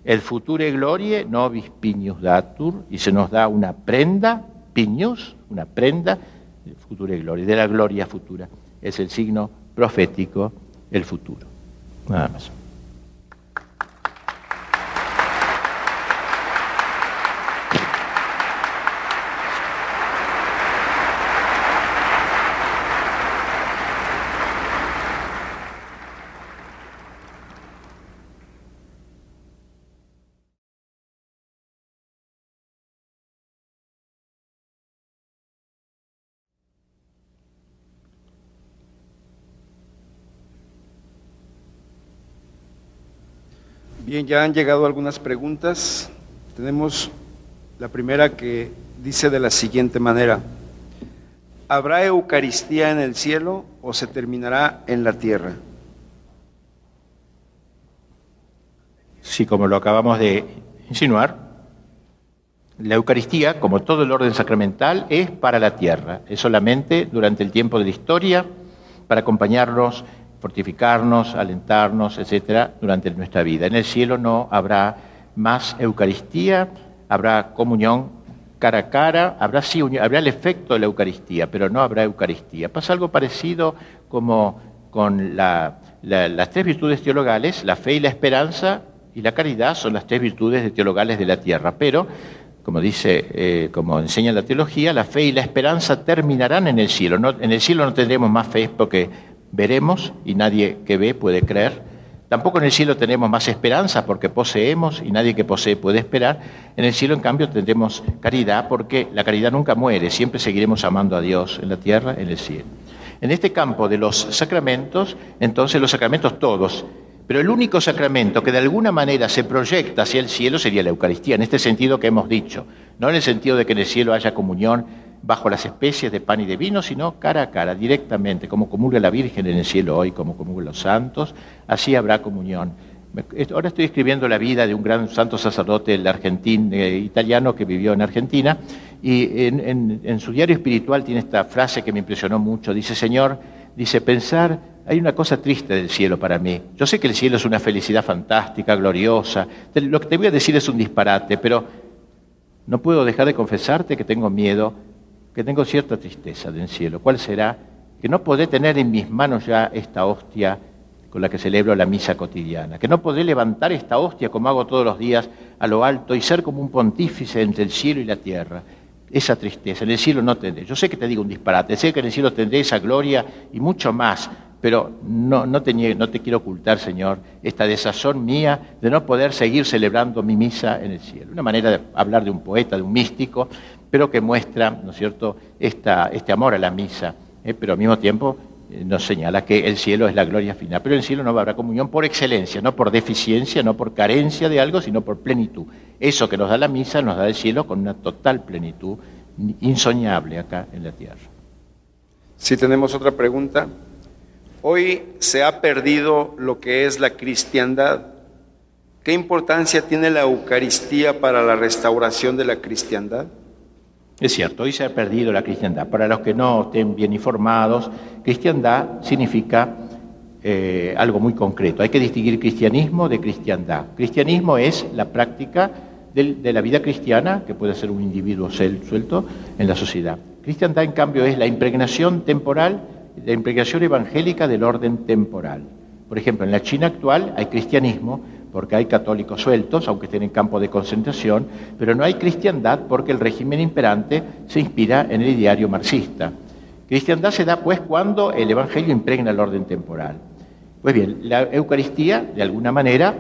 el future glorie nobis pignus datur, y se nos da una prenda, piñus, una prenda, future gloria, de la gloria futura. Es el signo profético, el futuro. Nada más. Bien, ya han llegado algunas preguntas. Tenemos la primera que dice de la siguiente manera. ¿Habrá Eucaristía en el cielo o se terminará en la tierra? Sí, como lo acabamos de insinuar, la Eucaristía, como todo el orden sacramental, es para la tierra, es solamente durante el tiempo de la historia, para acompañarnos fortificarnos, alentarnos, etcétera, durante nuestra vida. En el cielo no habrá más Eucaristía, habrá comunión cara a cara, habrá sí, habrá el efecto de la Eucaristía, pero no habrá Eucaristía. Pasa algo parecido como con las tres virtudes teologales, la fe y la esperanza y la caridad son las tres virtudes teologales de la tierra, pero como dice, eh, como enseña la teología, la fe y la esperanza terminarán en el cielo. en el cielo no tendremos más fe porque veremos y nadie que ve puede creer. Tampoco en el cielo tenemos más esperanza porque poseemos y nadie que posee puede esperar. En el cielo, en cambio, tendremos caridad porque la caridad nunca muere, siempre seguiremos amando a Dios en la tierra, en el cielo. En este campo de los sacramentos, entonces los sacramentos todos, pero el único sacramento que de alguna manera se proyecta hacia el cielo sería la Eucaristía, en este sentido que hemos dicho, no en el sentido de que en el cielo haya comunión bajo las especies de pan y de vino, sino cara a cara, directamente, como comulga la Virgen en el cielo hoy, como comulgan los santos, así habrá comunión. Ahora estoy escribiendo la vida de un gran santo sacerdote argentino, eh, italiano que vivió en Argentina y en, en, su diario espiritual tiene esta frase que me impresionó mucho. Dice, Señor, dice, pensar, hay una cosa triste del cielo para mí. Yo sé que el cielo es una felicidad fantástica, gloriosa. Lo que te voy a decir es un disparate, pero no puedo dejar de confesarte que tengo miedo que tengo cierta tristeza del cielo. ¿Cuál será? Que no podré tener en mis manos ya esta hostia con la que celebro la misa cotidiana, que no podré levantar esta hostia como hago todos los días a lo alto y ser como un pontífice entre el cielo y la tierra, esa tristeza. En el cielo no tendré. Yo sé que te digo un disparate, sé que en el cielo tendré esa gloria y mucho más, pero no, te, no te quiero ocultar, Señor, esta desazón mía de no poder seguir celebrando mi misa en el cielo. Una manera de hablar de un poeta, de un místico, pero que muestra, ¿no es cierto?, esta, este amor a la misa, ¿eh? pero al mismo tiempo eh, nos señala que el cielo es la gloria final. Pero en el cielo no habrá comunión por excelencia, no por deficiencia, no por carencia de algo, sino por plenitud. Eso que nos da la misa nos da el cielo con una total plenitud insoñable acá en la tierra. Si tenemos otra pregunta. Hoy se ha perdido lo que es la cristiandad. ¿Qué importancia tiene la Eucaristía para la restauración de la cristiandad? Es cierto, hoy se ha perdido la cristiandad. Para los que no estén bien informados, cristiandad significa eh, algo muy concreto. Hay que distinguir cristianismo de cristiandad. Cristianismo es la práctica de, la vida cristiana, que puede ser un individuo suelto en la sociedad. Cristiandad, en cambio, es la impregnación temporal, la impregnación evangélica del orden temporal. Por ejemplo, en la China actual hay cristianismo, porque hay católicos sueltos, aunque estén en campo de concentración, pero no hay cristiandad porque el régimen imperante se inspira en el ideario marxista. Cristiandad se da pues cuando el Evangelio impregna el orden temporal. Pues bien, la Eucaristía, de alguna manera,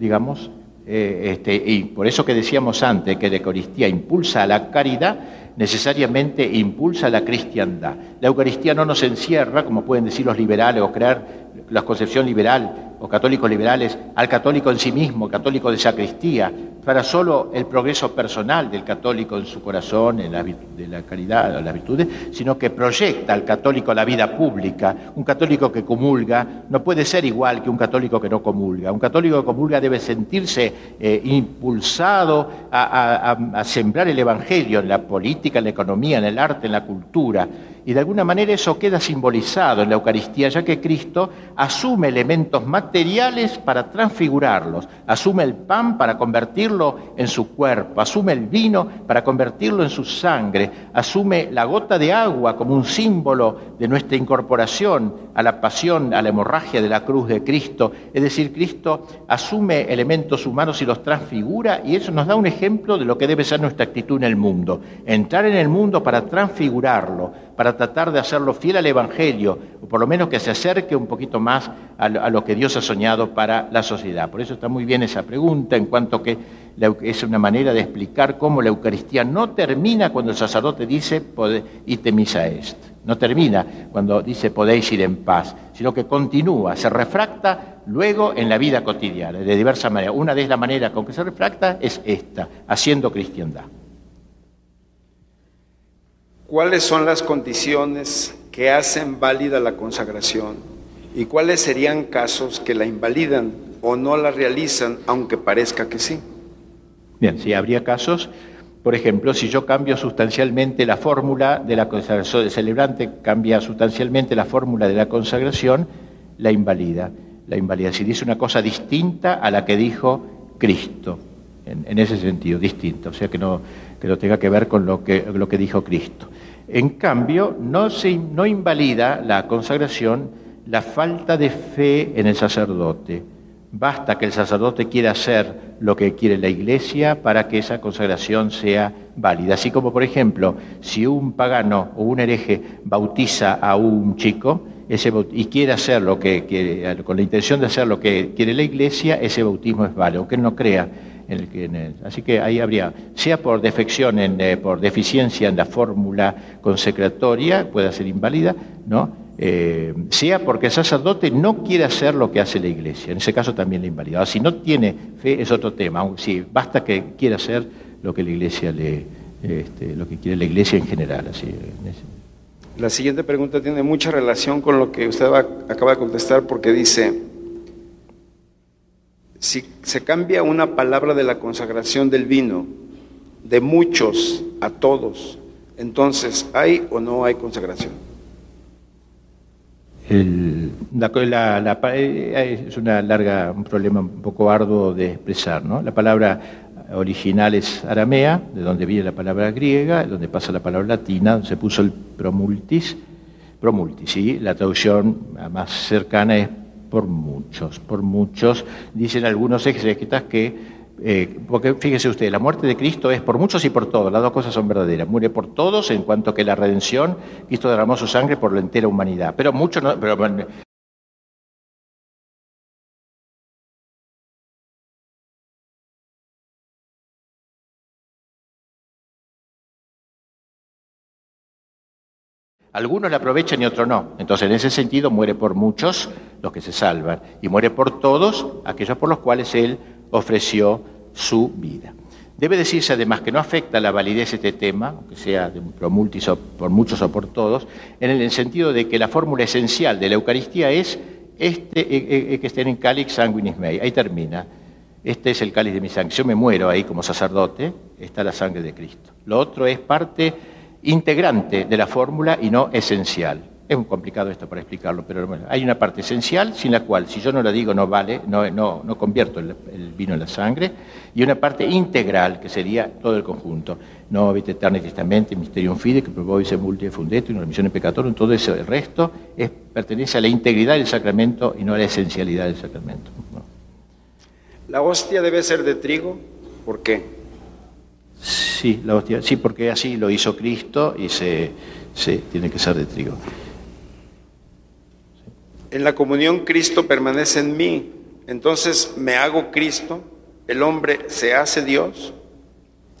digamos, eh, este, y por eso que decíamos antes que la Eucaristía impulsa a la caridad, necesariamente impulsa a la cristiandad. La Eucaristía no nos encierra, como pueden decir los liberales o crear la concepción liberal o católicos liberales al católico en sí mismo, católico de sacristía, para solo el progreso personal del católico en su corazón, en la, de la caridad, las virtudes, sino que proyecta al católico la vida pública. Un católico que comulga no puede ser igual que un católico que no comulga. Un católico que comulga debe sentirse eh, impulsado a sembrar el Evangelio en la política, en la economía, en el arte, en la cultura. Y de alguna manera eso queda simbolizado en la Eucaristía, ya que Cristo asume elementos materiales para transfigurarlos, asume el pan para convertirlo en su cuerpo, asume el vino para convertirlo en su sangre, asume la gota de agua como un símbolo de nuestra incorporación a la pasión, a la hemorragia de la cruz de Cristo. Es decir, Cristo asume elementos humanos y los transfigura y eso nos da un ejemplo de lo que debe ser nuestra actitud en el mundo. Entrar en el mundo para transfigurarlo, para tratar de hacerlo fiel al Evangelio, o por lo menos que se acerque un poquito más a lo que Dios ha soñado para la sociedad. Por eso está muy bien esa pregunta, en cuanto que es una manera de explicar cómo la Eucaristía no termina cuando el sacerdote dice, ite misa est. No termina cuando dice podéis ir en paz, sino que continúa, se refracta luego en la vida cotidiana, de diversas maneras. Una de las maneras con que se refracta es esta, haciendo cristiandad. ¿Cuáles son las condiciones que hacen válida la consagración? ¿Y cuáles serían casos que la invalidan o no la realizan, aunque parezca que sí? Bien, sí, habría casos, por ejemplo, si yo cambio sustancialmente la fórmula de la consagración, el celebrante cambia sustancialmente la fórmula de la consagración, la invalida. La invalida. Si dice una cosa distinta a la que dijo Cristo, en, ese sentido, distinta, o sea que no, que no tenga que ver con lo que, dijo Cristo. En cambio, no, se, no invalida la consagración la falta de fe en el sacerdote. Basta que el sacerdote quiera hacer lo que quiere la iglesia para que esa consagración sea válida. Así como, por ejemplo, si un pagano o un hereje bautiza a un chico y quiere hacer lo que quiere, con la intención de hacer lo que quiere la iglesia, ese bautismo es válido, aunque él no crea así que ahí habría, sea por defección, eh, por deficiencia en la fórmula consecratoria, puede ser inválida, ¿no? Eh, sea porque el sacerdote no quiere hacer lo que hace la iglesia, en ese caso también la invalida. si no tiene fe es otro tema, si basta que quiera hacer lo que la iglesia le, este, lo que quiere la iglesia en general. La siguiente pregunta tiene mucha relación con lo que usted acaba de contestar porque dice, si se cambia una palabra de la consagración del vino, de muchos a todos, entonces ¿hay o no hay consagración? la, eh, es una larga, un problema un poco arduo de expresar. ¿no? La palabra original es aramea, de donde viene la palabra griega, donde pasa la palabra latina, donde se puso el promultis. Promultis, ¿sí? La traducción más cercana es por muchos, por muchos. Dicen algunos exégetas que eh, porque fíjese usted, la muerte de Cristo es por muchos y por todos, las dos cosas son verdaderas. Muere por todos en cuanto que la redención, Cristo derramó su sangre por la entera humanidad. Pero muchos no, Algunos la aprovechan y otros no. Entonces, en ese sentido, muere por muchos los que se salvan y muere por todos aquellos por los cuales Él ofreció su vida. Debe decirse además que no afecta la validez de este tema, aunque sea por, muchos o por todos, en el sentido de que la fórmula esencial de la Eucaristía es este e, e, e, que estén en cáliz sanguinis mei. Ahí termina. Este es el cáliz de mi sangre. Yo me muero ahí como sacerdote, está la sangre de Cristo. Lo otro es parte integrante de la fórmula y no esencial. Es muy complicado esto para explicarlo, pero hay una parte esencial sin la cual, si yo no la digo, no vale, no, no, no convierto el, vino en la sangre, y una parte integral, que sería todo el conjunto. No eterni testamente, mysterium fide, que se multi fundeto, una misión peccatorum, todo ese el resto es, pertenece a la integridad del sacramento y no a la esencialidad del sacramento. La hostia debe ser de trigo, ¿por qué? Sí, la hostia, sí, porque así lo hizo Cristo y se, tiene que ser de trigo. En la comunión Cristo permanece en mí, entonces me hago Cristo, el hombre se hace Dios.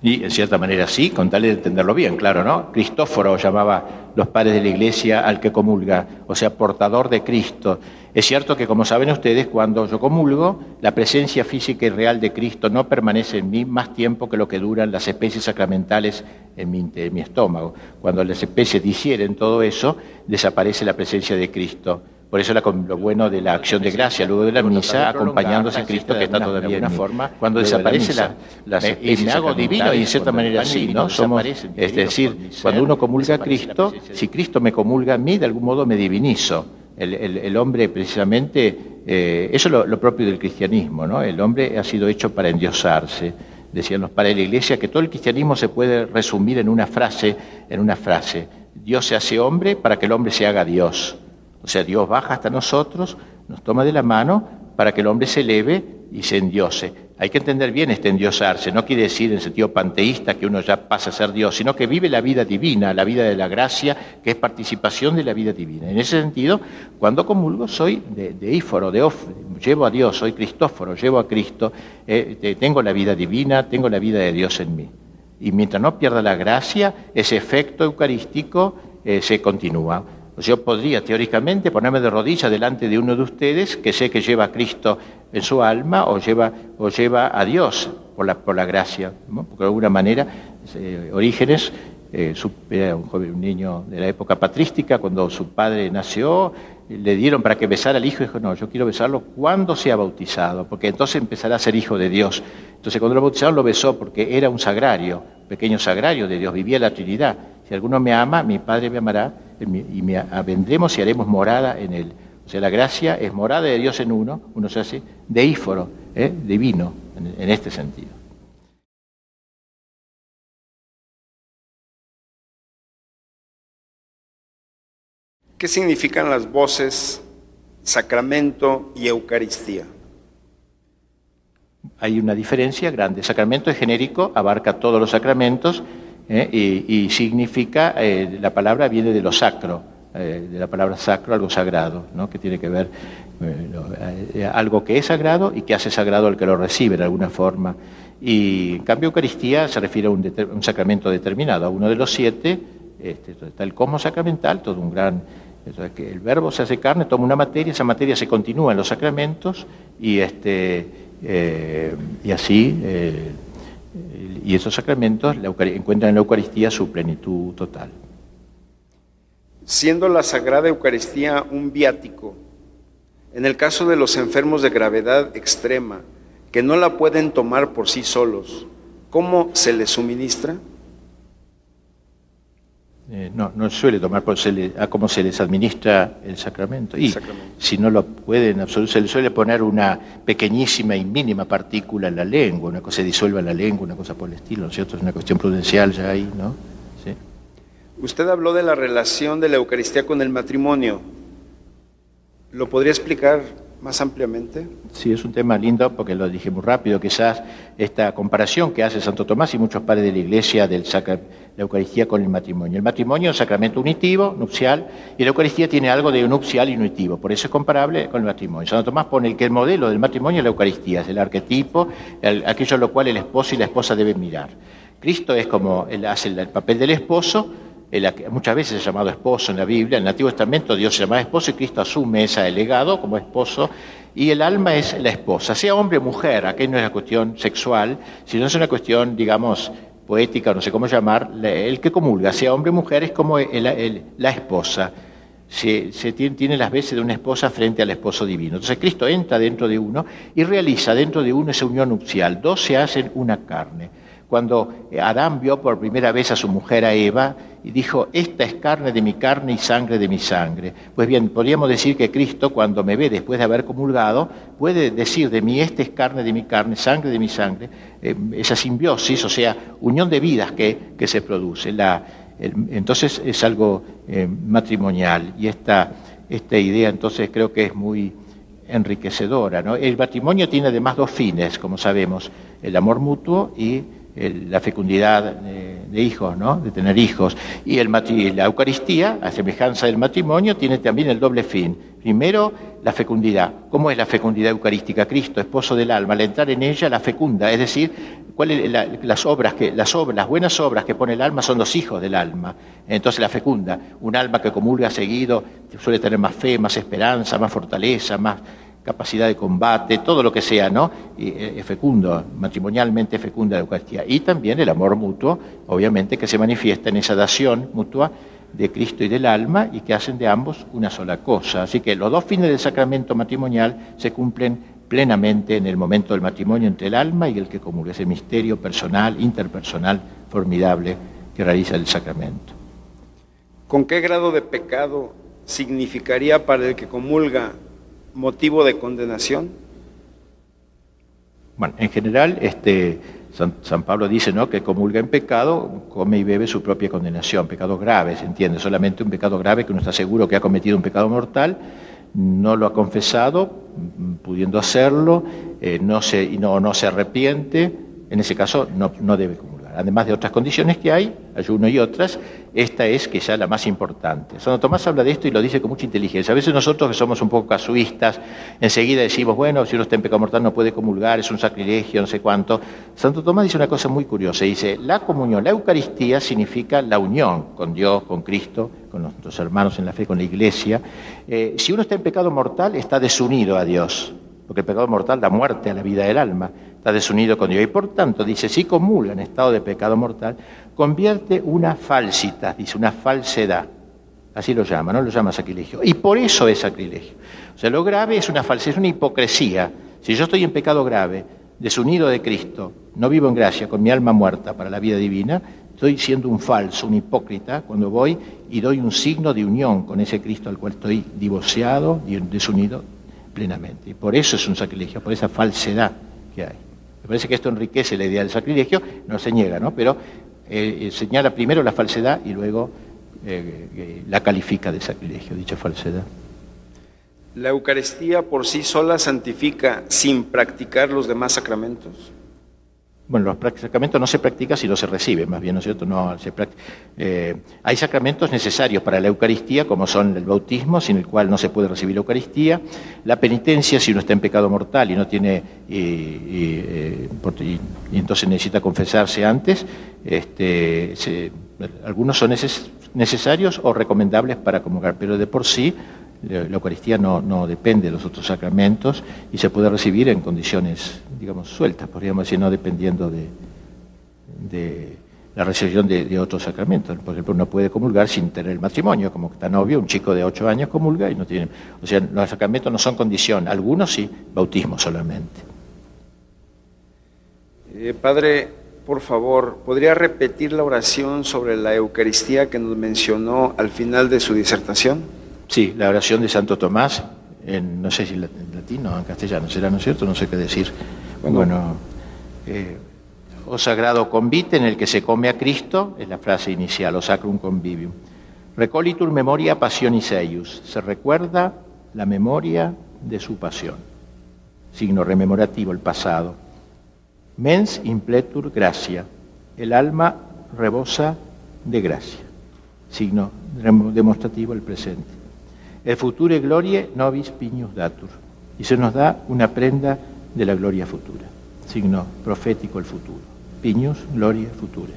Y en cierta manera sí, con tal de entenderlo bien, claro, ¿no? Cristóforo llamaba los padres de la iglesia al que comulga, o sea, portador de Cristo. Es cierto que, como saben ustedes, cuando yo comulgo, la presencia física y real de Cristo no permanece en mí más tiempo que lo que duran las especies sacramentales en mi, en mi estómago. Cuando las especies digieren todo eso, desaparece la presencia de Cristo. Por eso lo bueno de la acción de gracia, luego de la misa, acompañándose a Cristo que está todavía en forma, cuando desaparece la, me, hago divino y en cierta manera sí, ¿no? Somos, es decir, cuando uno comulga a Cristo, si Cristo me comulga a mí, de algún modo me divinizo. El, hombre precisamente, eh, eso es lo, propio del cristianismo, ¿no? El hombre ha sido hecho para endiosarse. Decían los la iglesia que todo el cristianismo se puede resumir en una frase, en una frase. Dios se hace hombre para que el hombre se haga Dios. O sea, Dios baja hasta nosotros, nos toma de la mano para que el hombre se eleve y se endiose. Hay que entender bien este endiosarse, no quiere decir en sentido panteísta que uno ya pasa a ser Dios, sino que vive la vida divina, la vida de la gracia, que es participación de la vida divina. En ese sentido, cuando comulgo soy de, de íforo, de llevo a Dios, soy Cristóforo, llevo a Cristo, eh, tengo la vida divina, tengo la vida de Dios en mí. Y mientras no pierda la gracia, ese efecto eucarístico eh, se continúa. Yo podría teóricamente ponerme de rodillas delante de uno de ustedes que sé que lleva a Cristo en su alma o lleva, o lleva a Dios por la, por la gracia, porque de alguna manera eh, Orígenes eh, era un, joven, un niño de la época patrística, cuando su padre nació, le dieron para que besara al hijo y dijo, no, yo quiero besarlo cuando sea bautizado, porque entonces empezará a ser hijo de Dios. Entonces cuando lo bautizaron lo besó porque era un sagrario, pequeño sagrario de Dios, vivía la Trinidad. Si alguno me ama, mi Padre me amará y me vendremos y haremos morada en él. O sea, la gracia es morada de Dios en uno, uno se hace deíforo, ¿eh? divino, en, este sentido. ¿Qué significan las voces sacramento y Eucaristía? Hay una diferencia grande. Sacramento es genérico, abarca todos los sacramentos ¿eh? y, significa, eh, la palabra viene de lo sacro, eh, de la palabra sacro, algo sagrado, ¿no? que tiene que ver algo que es sagrado y que hace sagrado al que lo recibe de alguna forma. Y en cambio Eucaristía se refiere a un, sacramento determinado, a uno de los siete, este, está el cosmos sacramental, todo un gran... que el verbo se hace carne, toma una materia, esa materia se continúa en los sacramentos y, este, y así y esos sacramentos encuentran en la Eucaristía su plenitud total. Siendo la Sagrada Eucaristía un viático, en el caso de los enfermos de gravedad extrema, que no la pueden tomar por sí solos, ¿cómo se les suministra? Eh, no, no suele tomar por se a cómo se les administra el sacramento. Y si no lo pueden, se le suele poner una pequeñísima y mínima partícula en la lengua, una cosa se disuelva en la lengua, una cosa por el estilo, ¿no es cierto? Es una cuestión prudencial ya ahí, ¿no? ¿Sí? Usted habló de la relación de la Eucaristía con el matrimonio. ¿Lo podría explicar más ampliamente? Sí, es un tema lindo porque lo dije muy rápido, quizás esta comparación que hace Santo Tomás y muchos padres de la Iglesia sacra, la Eucaristía con el matrimonio. El matrimonio es un sacramento unitivo, nupcial, y la Eucaristía tiene algo de nupcial y unitivo, por eso es comparable con el matrimonio. Santo Tomás pone que el modelo del matrimonio es la Eucaristía, es el arquetipo, aquello a lo cual el esposo y la esposa deben mirar. Cristo es como, él hace el papel del esposo, muchas veces es llamado esposo en la Biblia, en el Antiguo Testamento Dios se llama esposo y Cristo asume ese legado como esposo y el alma es la esposa, sea hombre o mujer, aquí no es una cuestión sexual, sino es una cuestión, digamos, poética, no sé cómo llamar, el que comulga, sea hombre o mujer, es como la esposa. Se, se tiene, tiene, las veces de una esposa frente al esposo divino. Entonces Cristo entra dentro de uno y realiza dentro de uno esa unión nupcial. Dos se hacen una carne cuando Adán vio por primera vez a su mujer, a Eva, y dijo, esta es carne de mi carne y sangre de mi sangre. Pues bien, podríamos decir que Cristo, cuando me ve después de haber comulgado, puede decir de mí, esta es carne de mi carne, sangre de mi sangre, eh, esa simbiosis, o sea, unión de vidas que, se produce. entonces es algo eh, matrimonial y esta, esta idea entonces creo que es muy enriquecedora. El matrimonio tiene además dos fines, como sabemos, el amor mutuo y la fecundidad de, hijos, ¿no? de tener hijos. Y el, la Eucaristía, a semejanza del matrimonio, tiene también el doble fin. Primero, la fecundidad. ¿Cómo es la fecundidad eucarística? Cristo, esposo del alma, al entrar en ella la fecunda, es decir, ¿cuáles las obras que las obras, las buenas obras que pone el alma son los hijos del alma. Entonces la fecunda, un alma que comulga seguido suele tener más fe, más esperanza, más fortaleza, más capacidad de combate, todo lo que sea, ¿no? Eh, es fecundo, matrimonialmente fecunda la Eucaristía. Y también el amor mutuo, obviamente, que se manifiesta en esa dación mutua de Cristo y del alma y que hacen de ambos una sola cosa. Así que los dos fines del sacramento matrimonial se cumplen plenamente en el momento del matrimonio entre el alma y el que comulga, ese misterio personal, interpersonal, formidable que realiza el sacramento. ¿Con qué grado de pecado significaría para el que comulga motivo de condenación? Bueno, en general, este, San, Pablo dice ¿no? que comulga en pecado, come y bebe su propia condenación, pecados graves, entiende, solamente un pecado grave que uno está seguro que ha cometido un pecado mortal, no lo ha confesado, pudiendo hacerlo, eh, no, se, no, no se arrepiente, en ese caso no, no debe comulgar además de otras condiciones que hay, ayuno y otras, esta es quizá la más importante. Santo Tomás habla de esto y lo dice con mucha inteligencia. A veces nosotros que somos un poco casuistas, enseguida decimos, bueno, si uno está en pecado mortal no puede comulgar, es un sacrilegio, no sé cuánto. Santo Tomás dice una cosa muy curiosa, dice, la comunión, la Eucaristía significa la unión con Dios, con Cristo, con nuestros hermanos en la fe, con la Iglesia. Eh, si uno está en pecado mortal, está desunido a Dios porque el pecado mortal da muerte a la vida del alma, está desunido con Dios. Y por tanto, dice, si comulga en estado de pecado mortal, convierte una falsita, dice, una falsedad. Así lo llama, no lo llama sacrilegio. Y por eso es sacrilegio. O sea, lo grave es una falsedad, es una hipocresía. Si yo estoy en pecado grave, desunido de Cristo, no vivo en gracia, con mi alma muerta para la vida divina, estoy siendo un falso, un hipócrita, cuando voy y doy un signo de unión con ese Cristo al cual estoy divorciado y desunido plenamente. Y por eso es un sacrilegio, por esa falsedad que hay. Me parece que esto enriquece la idea del sacrilegio, no se niega, ¿no? Pero eh, señala primero la falsedad y luego eh, eh, la califica de sacrilegio, dicha falsedad. ¿La Eucaristía por sí sola santifica sin practicar los demás sacramentos? Bueno, los sacramentos no se practican si no se reciben, más bien, ¿no es cierto? No, eh, hay sacramentos necesarios para la Eucaristía, como son el bautismo, sin el cual no se puede recibir la Eucaristía, la penitencia, si uno está en pecado mortal y no tiene, y, eh, entonces necesita confesarse antes, este, algunos son necesarios o recomendables para comulgar, pero de por sí la Eucaristía no, depende de los otros sacramentos y se puede recibir en condiciones, digamos, sueltas, podríamos decir, no dependiendo de, de la recepción de, otros sacramentos. Por ejemplo, uno puede comulgar sin tener el matrimonio, como está obvio, un chico de ocho años comulga y no tiene... O sea, los sacramentos no son condición, algunos sí, bautismo solamente. Eh, padre, por favor, ¿podría repetir la oración sobre la Eucaristía que nos mencionó al final de su disertación? Sí, la oración de Santo Tomás, en, no sé si en latín o en castellano será, ¿no es cierto? No sé qué decir. Bueno, eh, o sagrado convite en el que se come a Cristo, es la frase inicial, o sacrum convivium. Recolitur memoria passionis eius, se recuerda la memoria de su pasión. Signo rememorativo, el pasado. Mens impletur gracia. El alma rebosa de gracia. Signo demostrativo, el presente. El future glorie nobis piñus datur. Y se nos da una prenda de la gloria futura. Signo profético, el futuro. Piñus, gloria futura.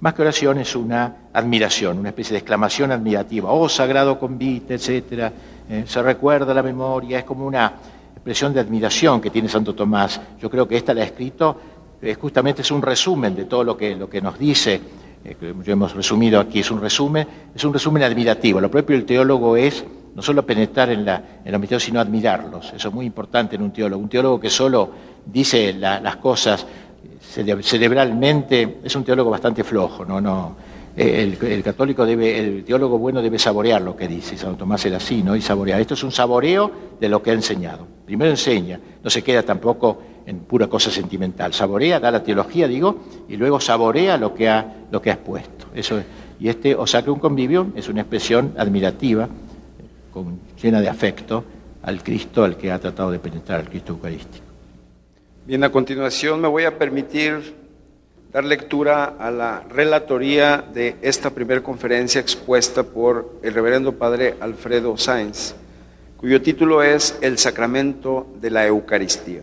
Más que oración es una admiración, una especie de exclamación admirativa. Oh, sagrado convite, etc. Eh, se recuerda la memoria, es como una expresión de admiración que tiene Santo Tomás. Yo creo que esta la ha escrito, eh, justamente es un resumen de todo lo que, lo que nos dice, eh, que hemos resumido aquí, es un resumen, es un resumen admirativo. Lo propio del teólogo es no solo penetrar en, la, en los misterios, sino admirarlos. Eso es muy importante en un teólogo. Un teólogo que solo dice las cosas cerebralmente es un teólogo bastante flojo, no, no. El, el, católico debe, el teólogo bueno debe saborear lo que dice, Santo Tomás era así, ¿no? Y saborear. Esto es un saboreo de lo que ha enseñado. Primero enseña, no se queda tampoco en pura cosa sentimental. Saborea, da la teología, digo, y luego saborea lo que ha, lo que. Eso y este o un convivio es una expresión admirativa, con, llena de afecto al Cristo al que ha tratado de penetrar, al Cristo Eucarístico. Bien, a continuación me voy a permitir dar lectura a la relatoría de esta primera conferencia expuesta por el reverendo padre Alfredo Sáenz, cuyo título es El sacramento de la Eucaristía.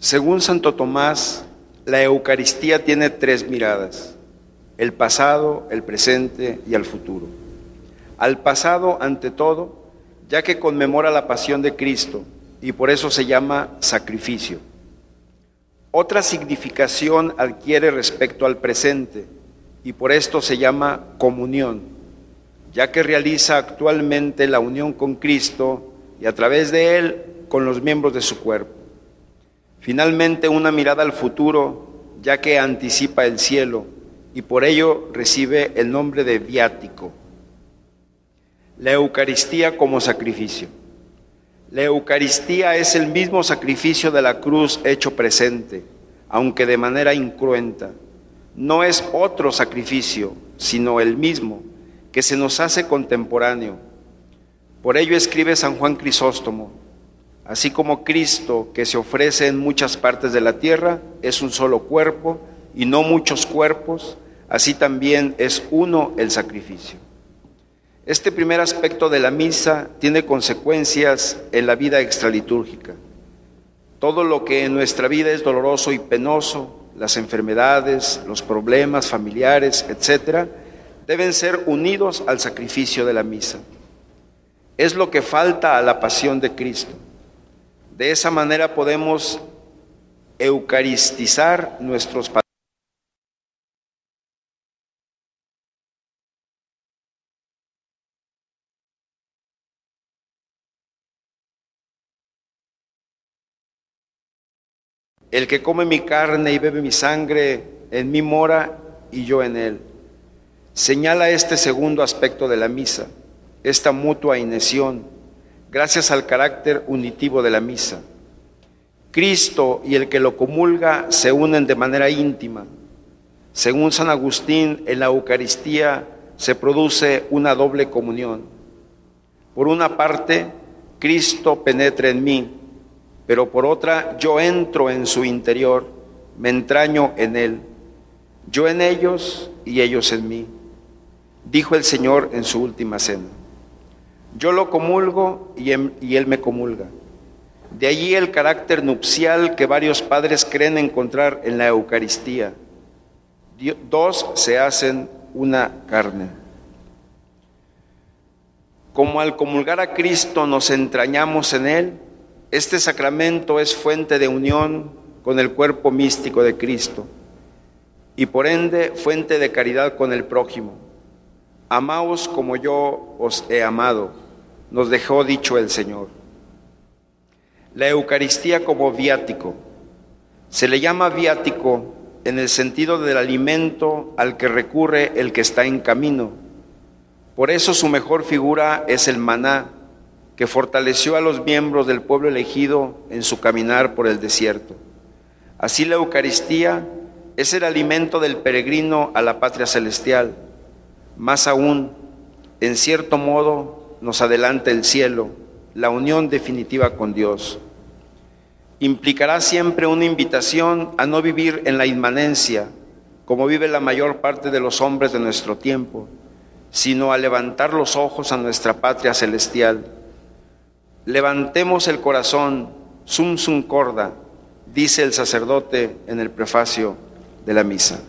Según Santo Tomás, la Eucaristía tiene tres miradas, el pasado, el presente y el futuro. Al pasado, ante todo, ya que conmemora la pasión de Cristo, y por eso se llama sacrificio. Otra significación adquiere respecto al presente y por esto se llama comunión, ya que realiza actualmente la unión con Cristo y a través de Él con los miembros de su cuerpo. Finalmente una mirada al futuro, ya que anticipa el cielo y por ello recibe el nombre de viático. La Eucaristía como sacrificio. La Eucaristía es el mismo sacrificio de la cruz hecho presente, aunque de manera incruenta. No es otro sacrificio, sino el mismo, que se nos hace contemporáneo. Por ello escribe San Juan Crisóstomo, así como Cristo, que se ofrece en muchas partes de la tierra, es un solo cuerpo y no muchos cuerpos, así también es uno el sacrificio. Este primer aspecto de la misa tiene consecuencias en la vida extralitúrgica. Todo lo que en nuestra vida es doloroso y penoso, las enfermedades, los problemas familiares, etcétera, deben ser unidos al sacrificio de la misa. Es lo que falta a la pasión de Cristo. De esa manera podemos eucaristizar nuestros El que come mi carne y bebe mi sangre, en mí mora y yo en él. Señala este segundo aspecto de la misa, esta mutua inesión, gracias al carácter unitivo de la misa. Cristo y el que lo comulga se unen de manera íntima. Según San Agustín, en la Eucaristía se produce una doble comunión. Por una parte, Cristo penetra en mí pero por otra yo entro en su interior, me entraño en él, yo en ellos y ellos en mí, dijo el Señor en su última cena. Yo lo comulgo y él me comulga. De allí el carácter nupcial que varios padres creen encontrar en la Eucaristía. Dos se hacen una carne. Como al comulgar a Cristo nos entrañamos en Él, este sacramento es fuente de unión con el cuerpo místico de Cristo y por ende fuente de caridad con el prójimo. Amaos como yo os he amado, nos dejó dicho el Señor. La Eucaristía como viático. Se le llama viático en el sentido del alimento al que recurre el que está en camino. Por eso su mejor figura es el maná, que fortaleció a los miembros del pueblo elegido en su caminar por el desierto. Así la Eucaristía es el alimento del peregrino a la patria celestial. Más aún, en cierto modo, nos adelanta el cielo, la unión definitiva con Dios. Implicará siempre una invitación a no vivir en la inmanencia, como vive la mayor parte de los hombres de nuestro tiempo, sino a levantar los ojos a nuestra patria celestial. Levantemos el corazón, sum sum corda, dice el sacerdote en el prefacio de la misa.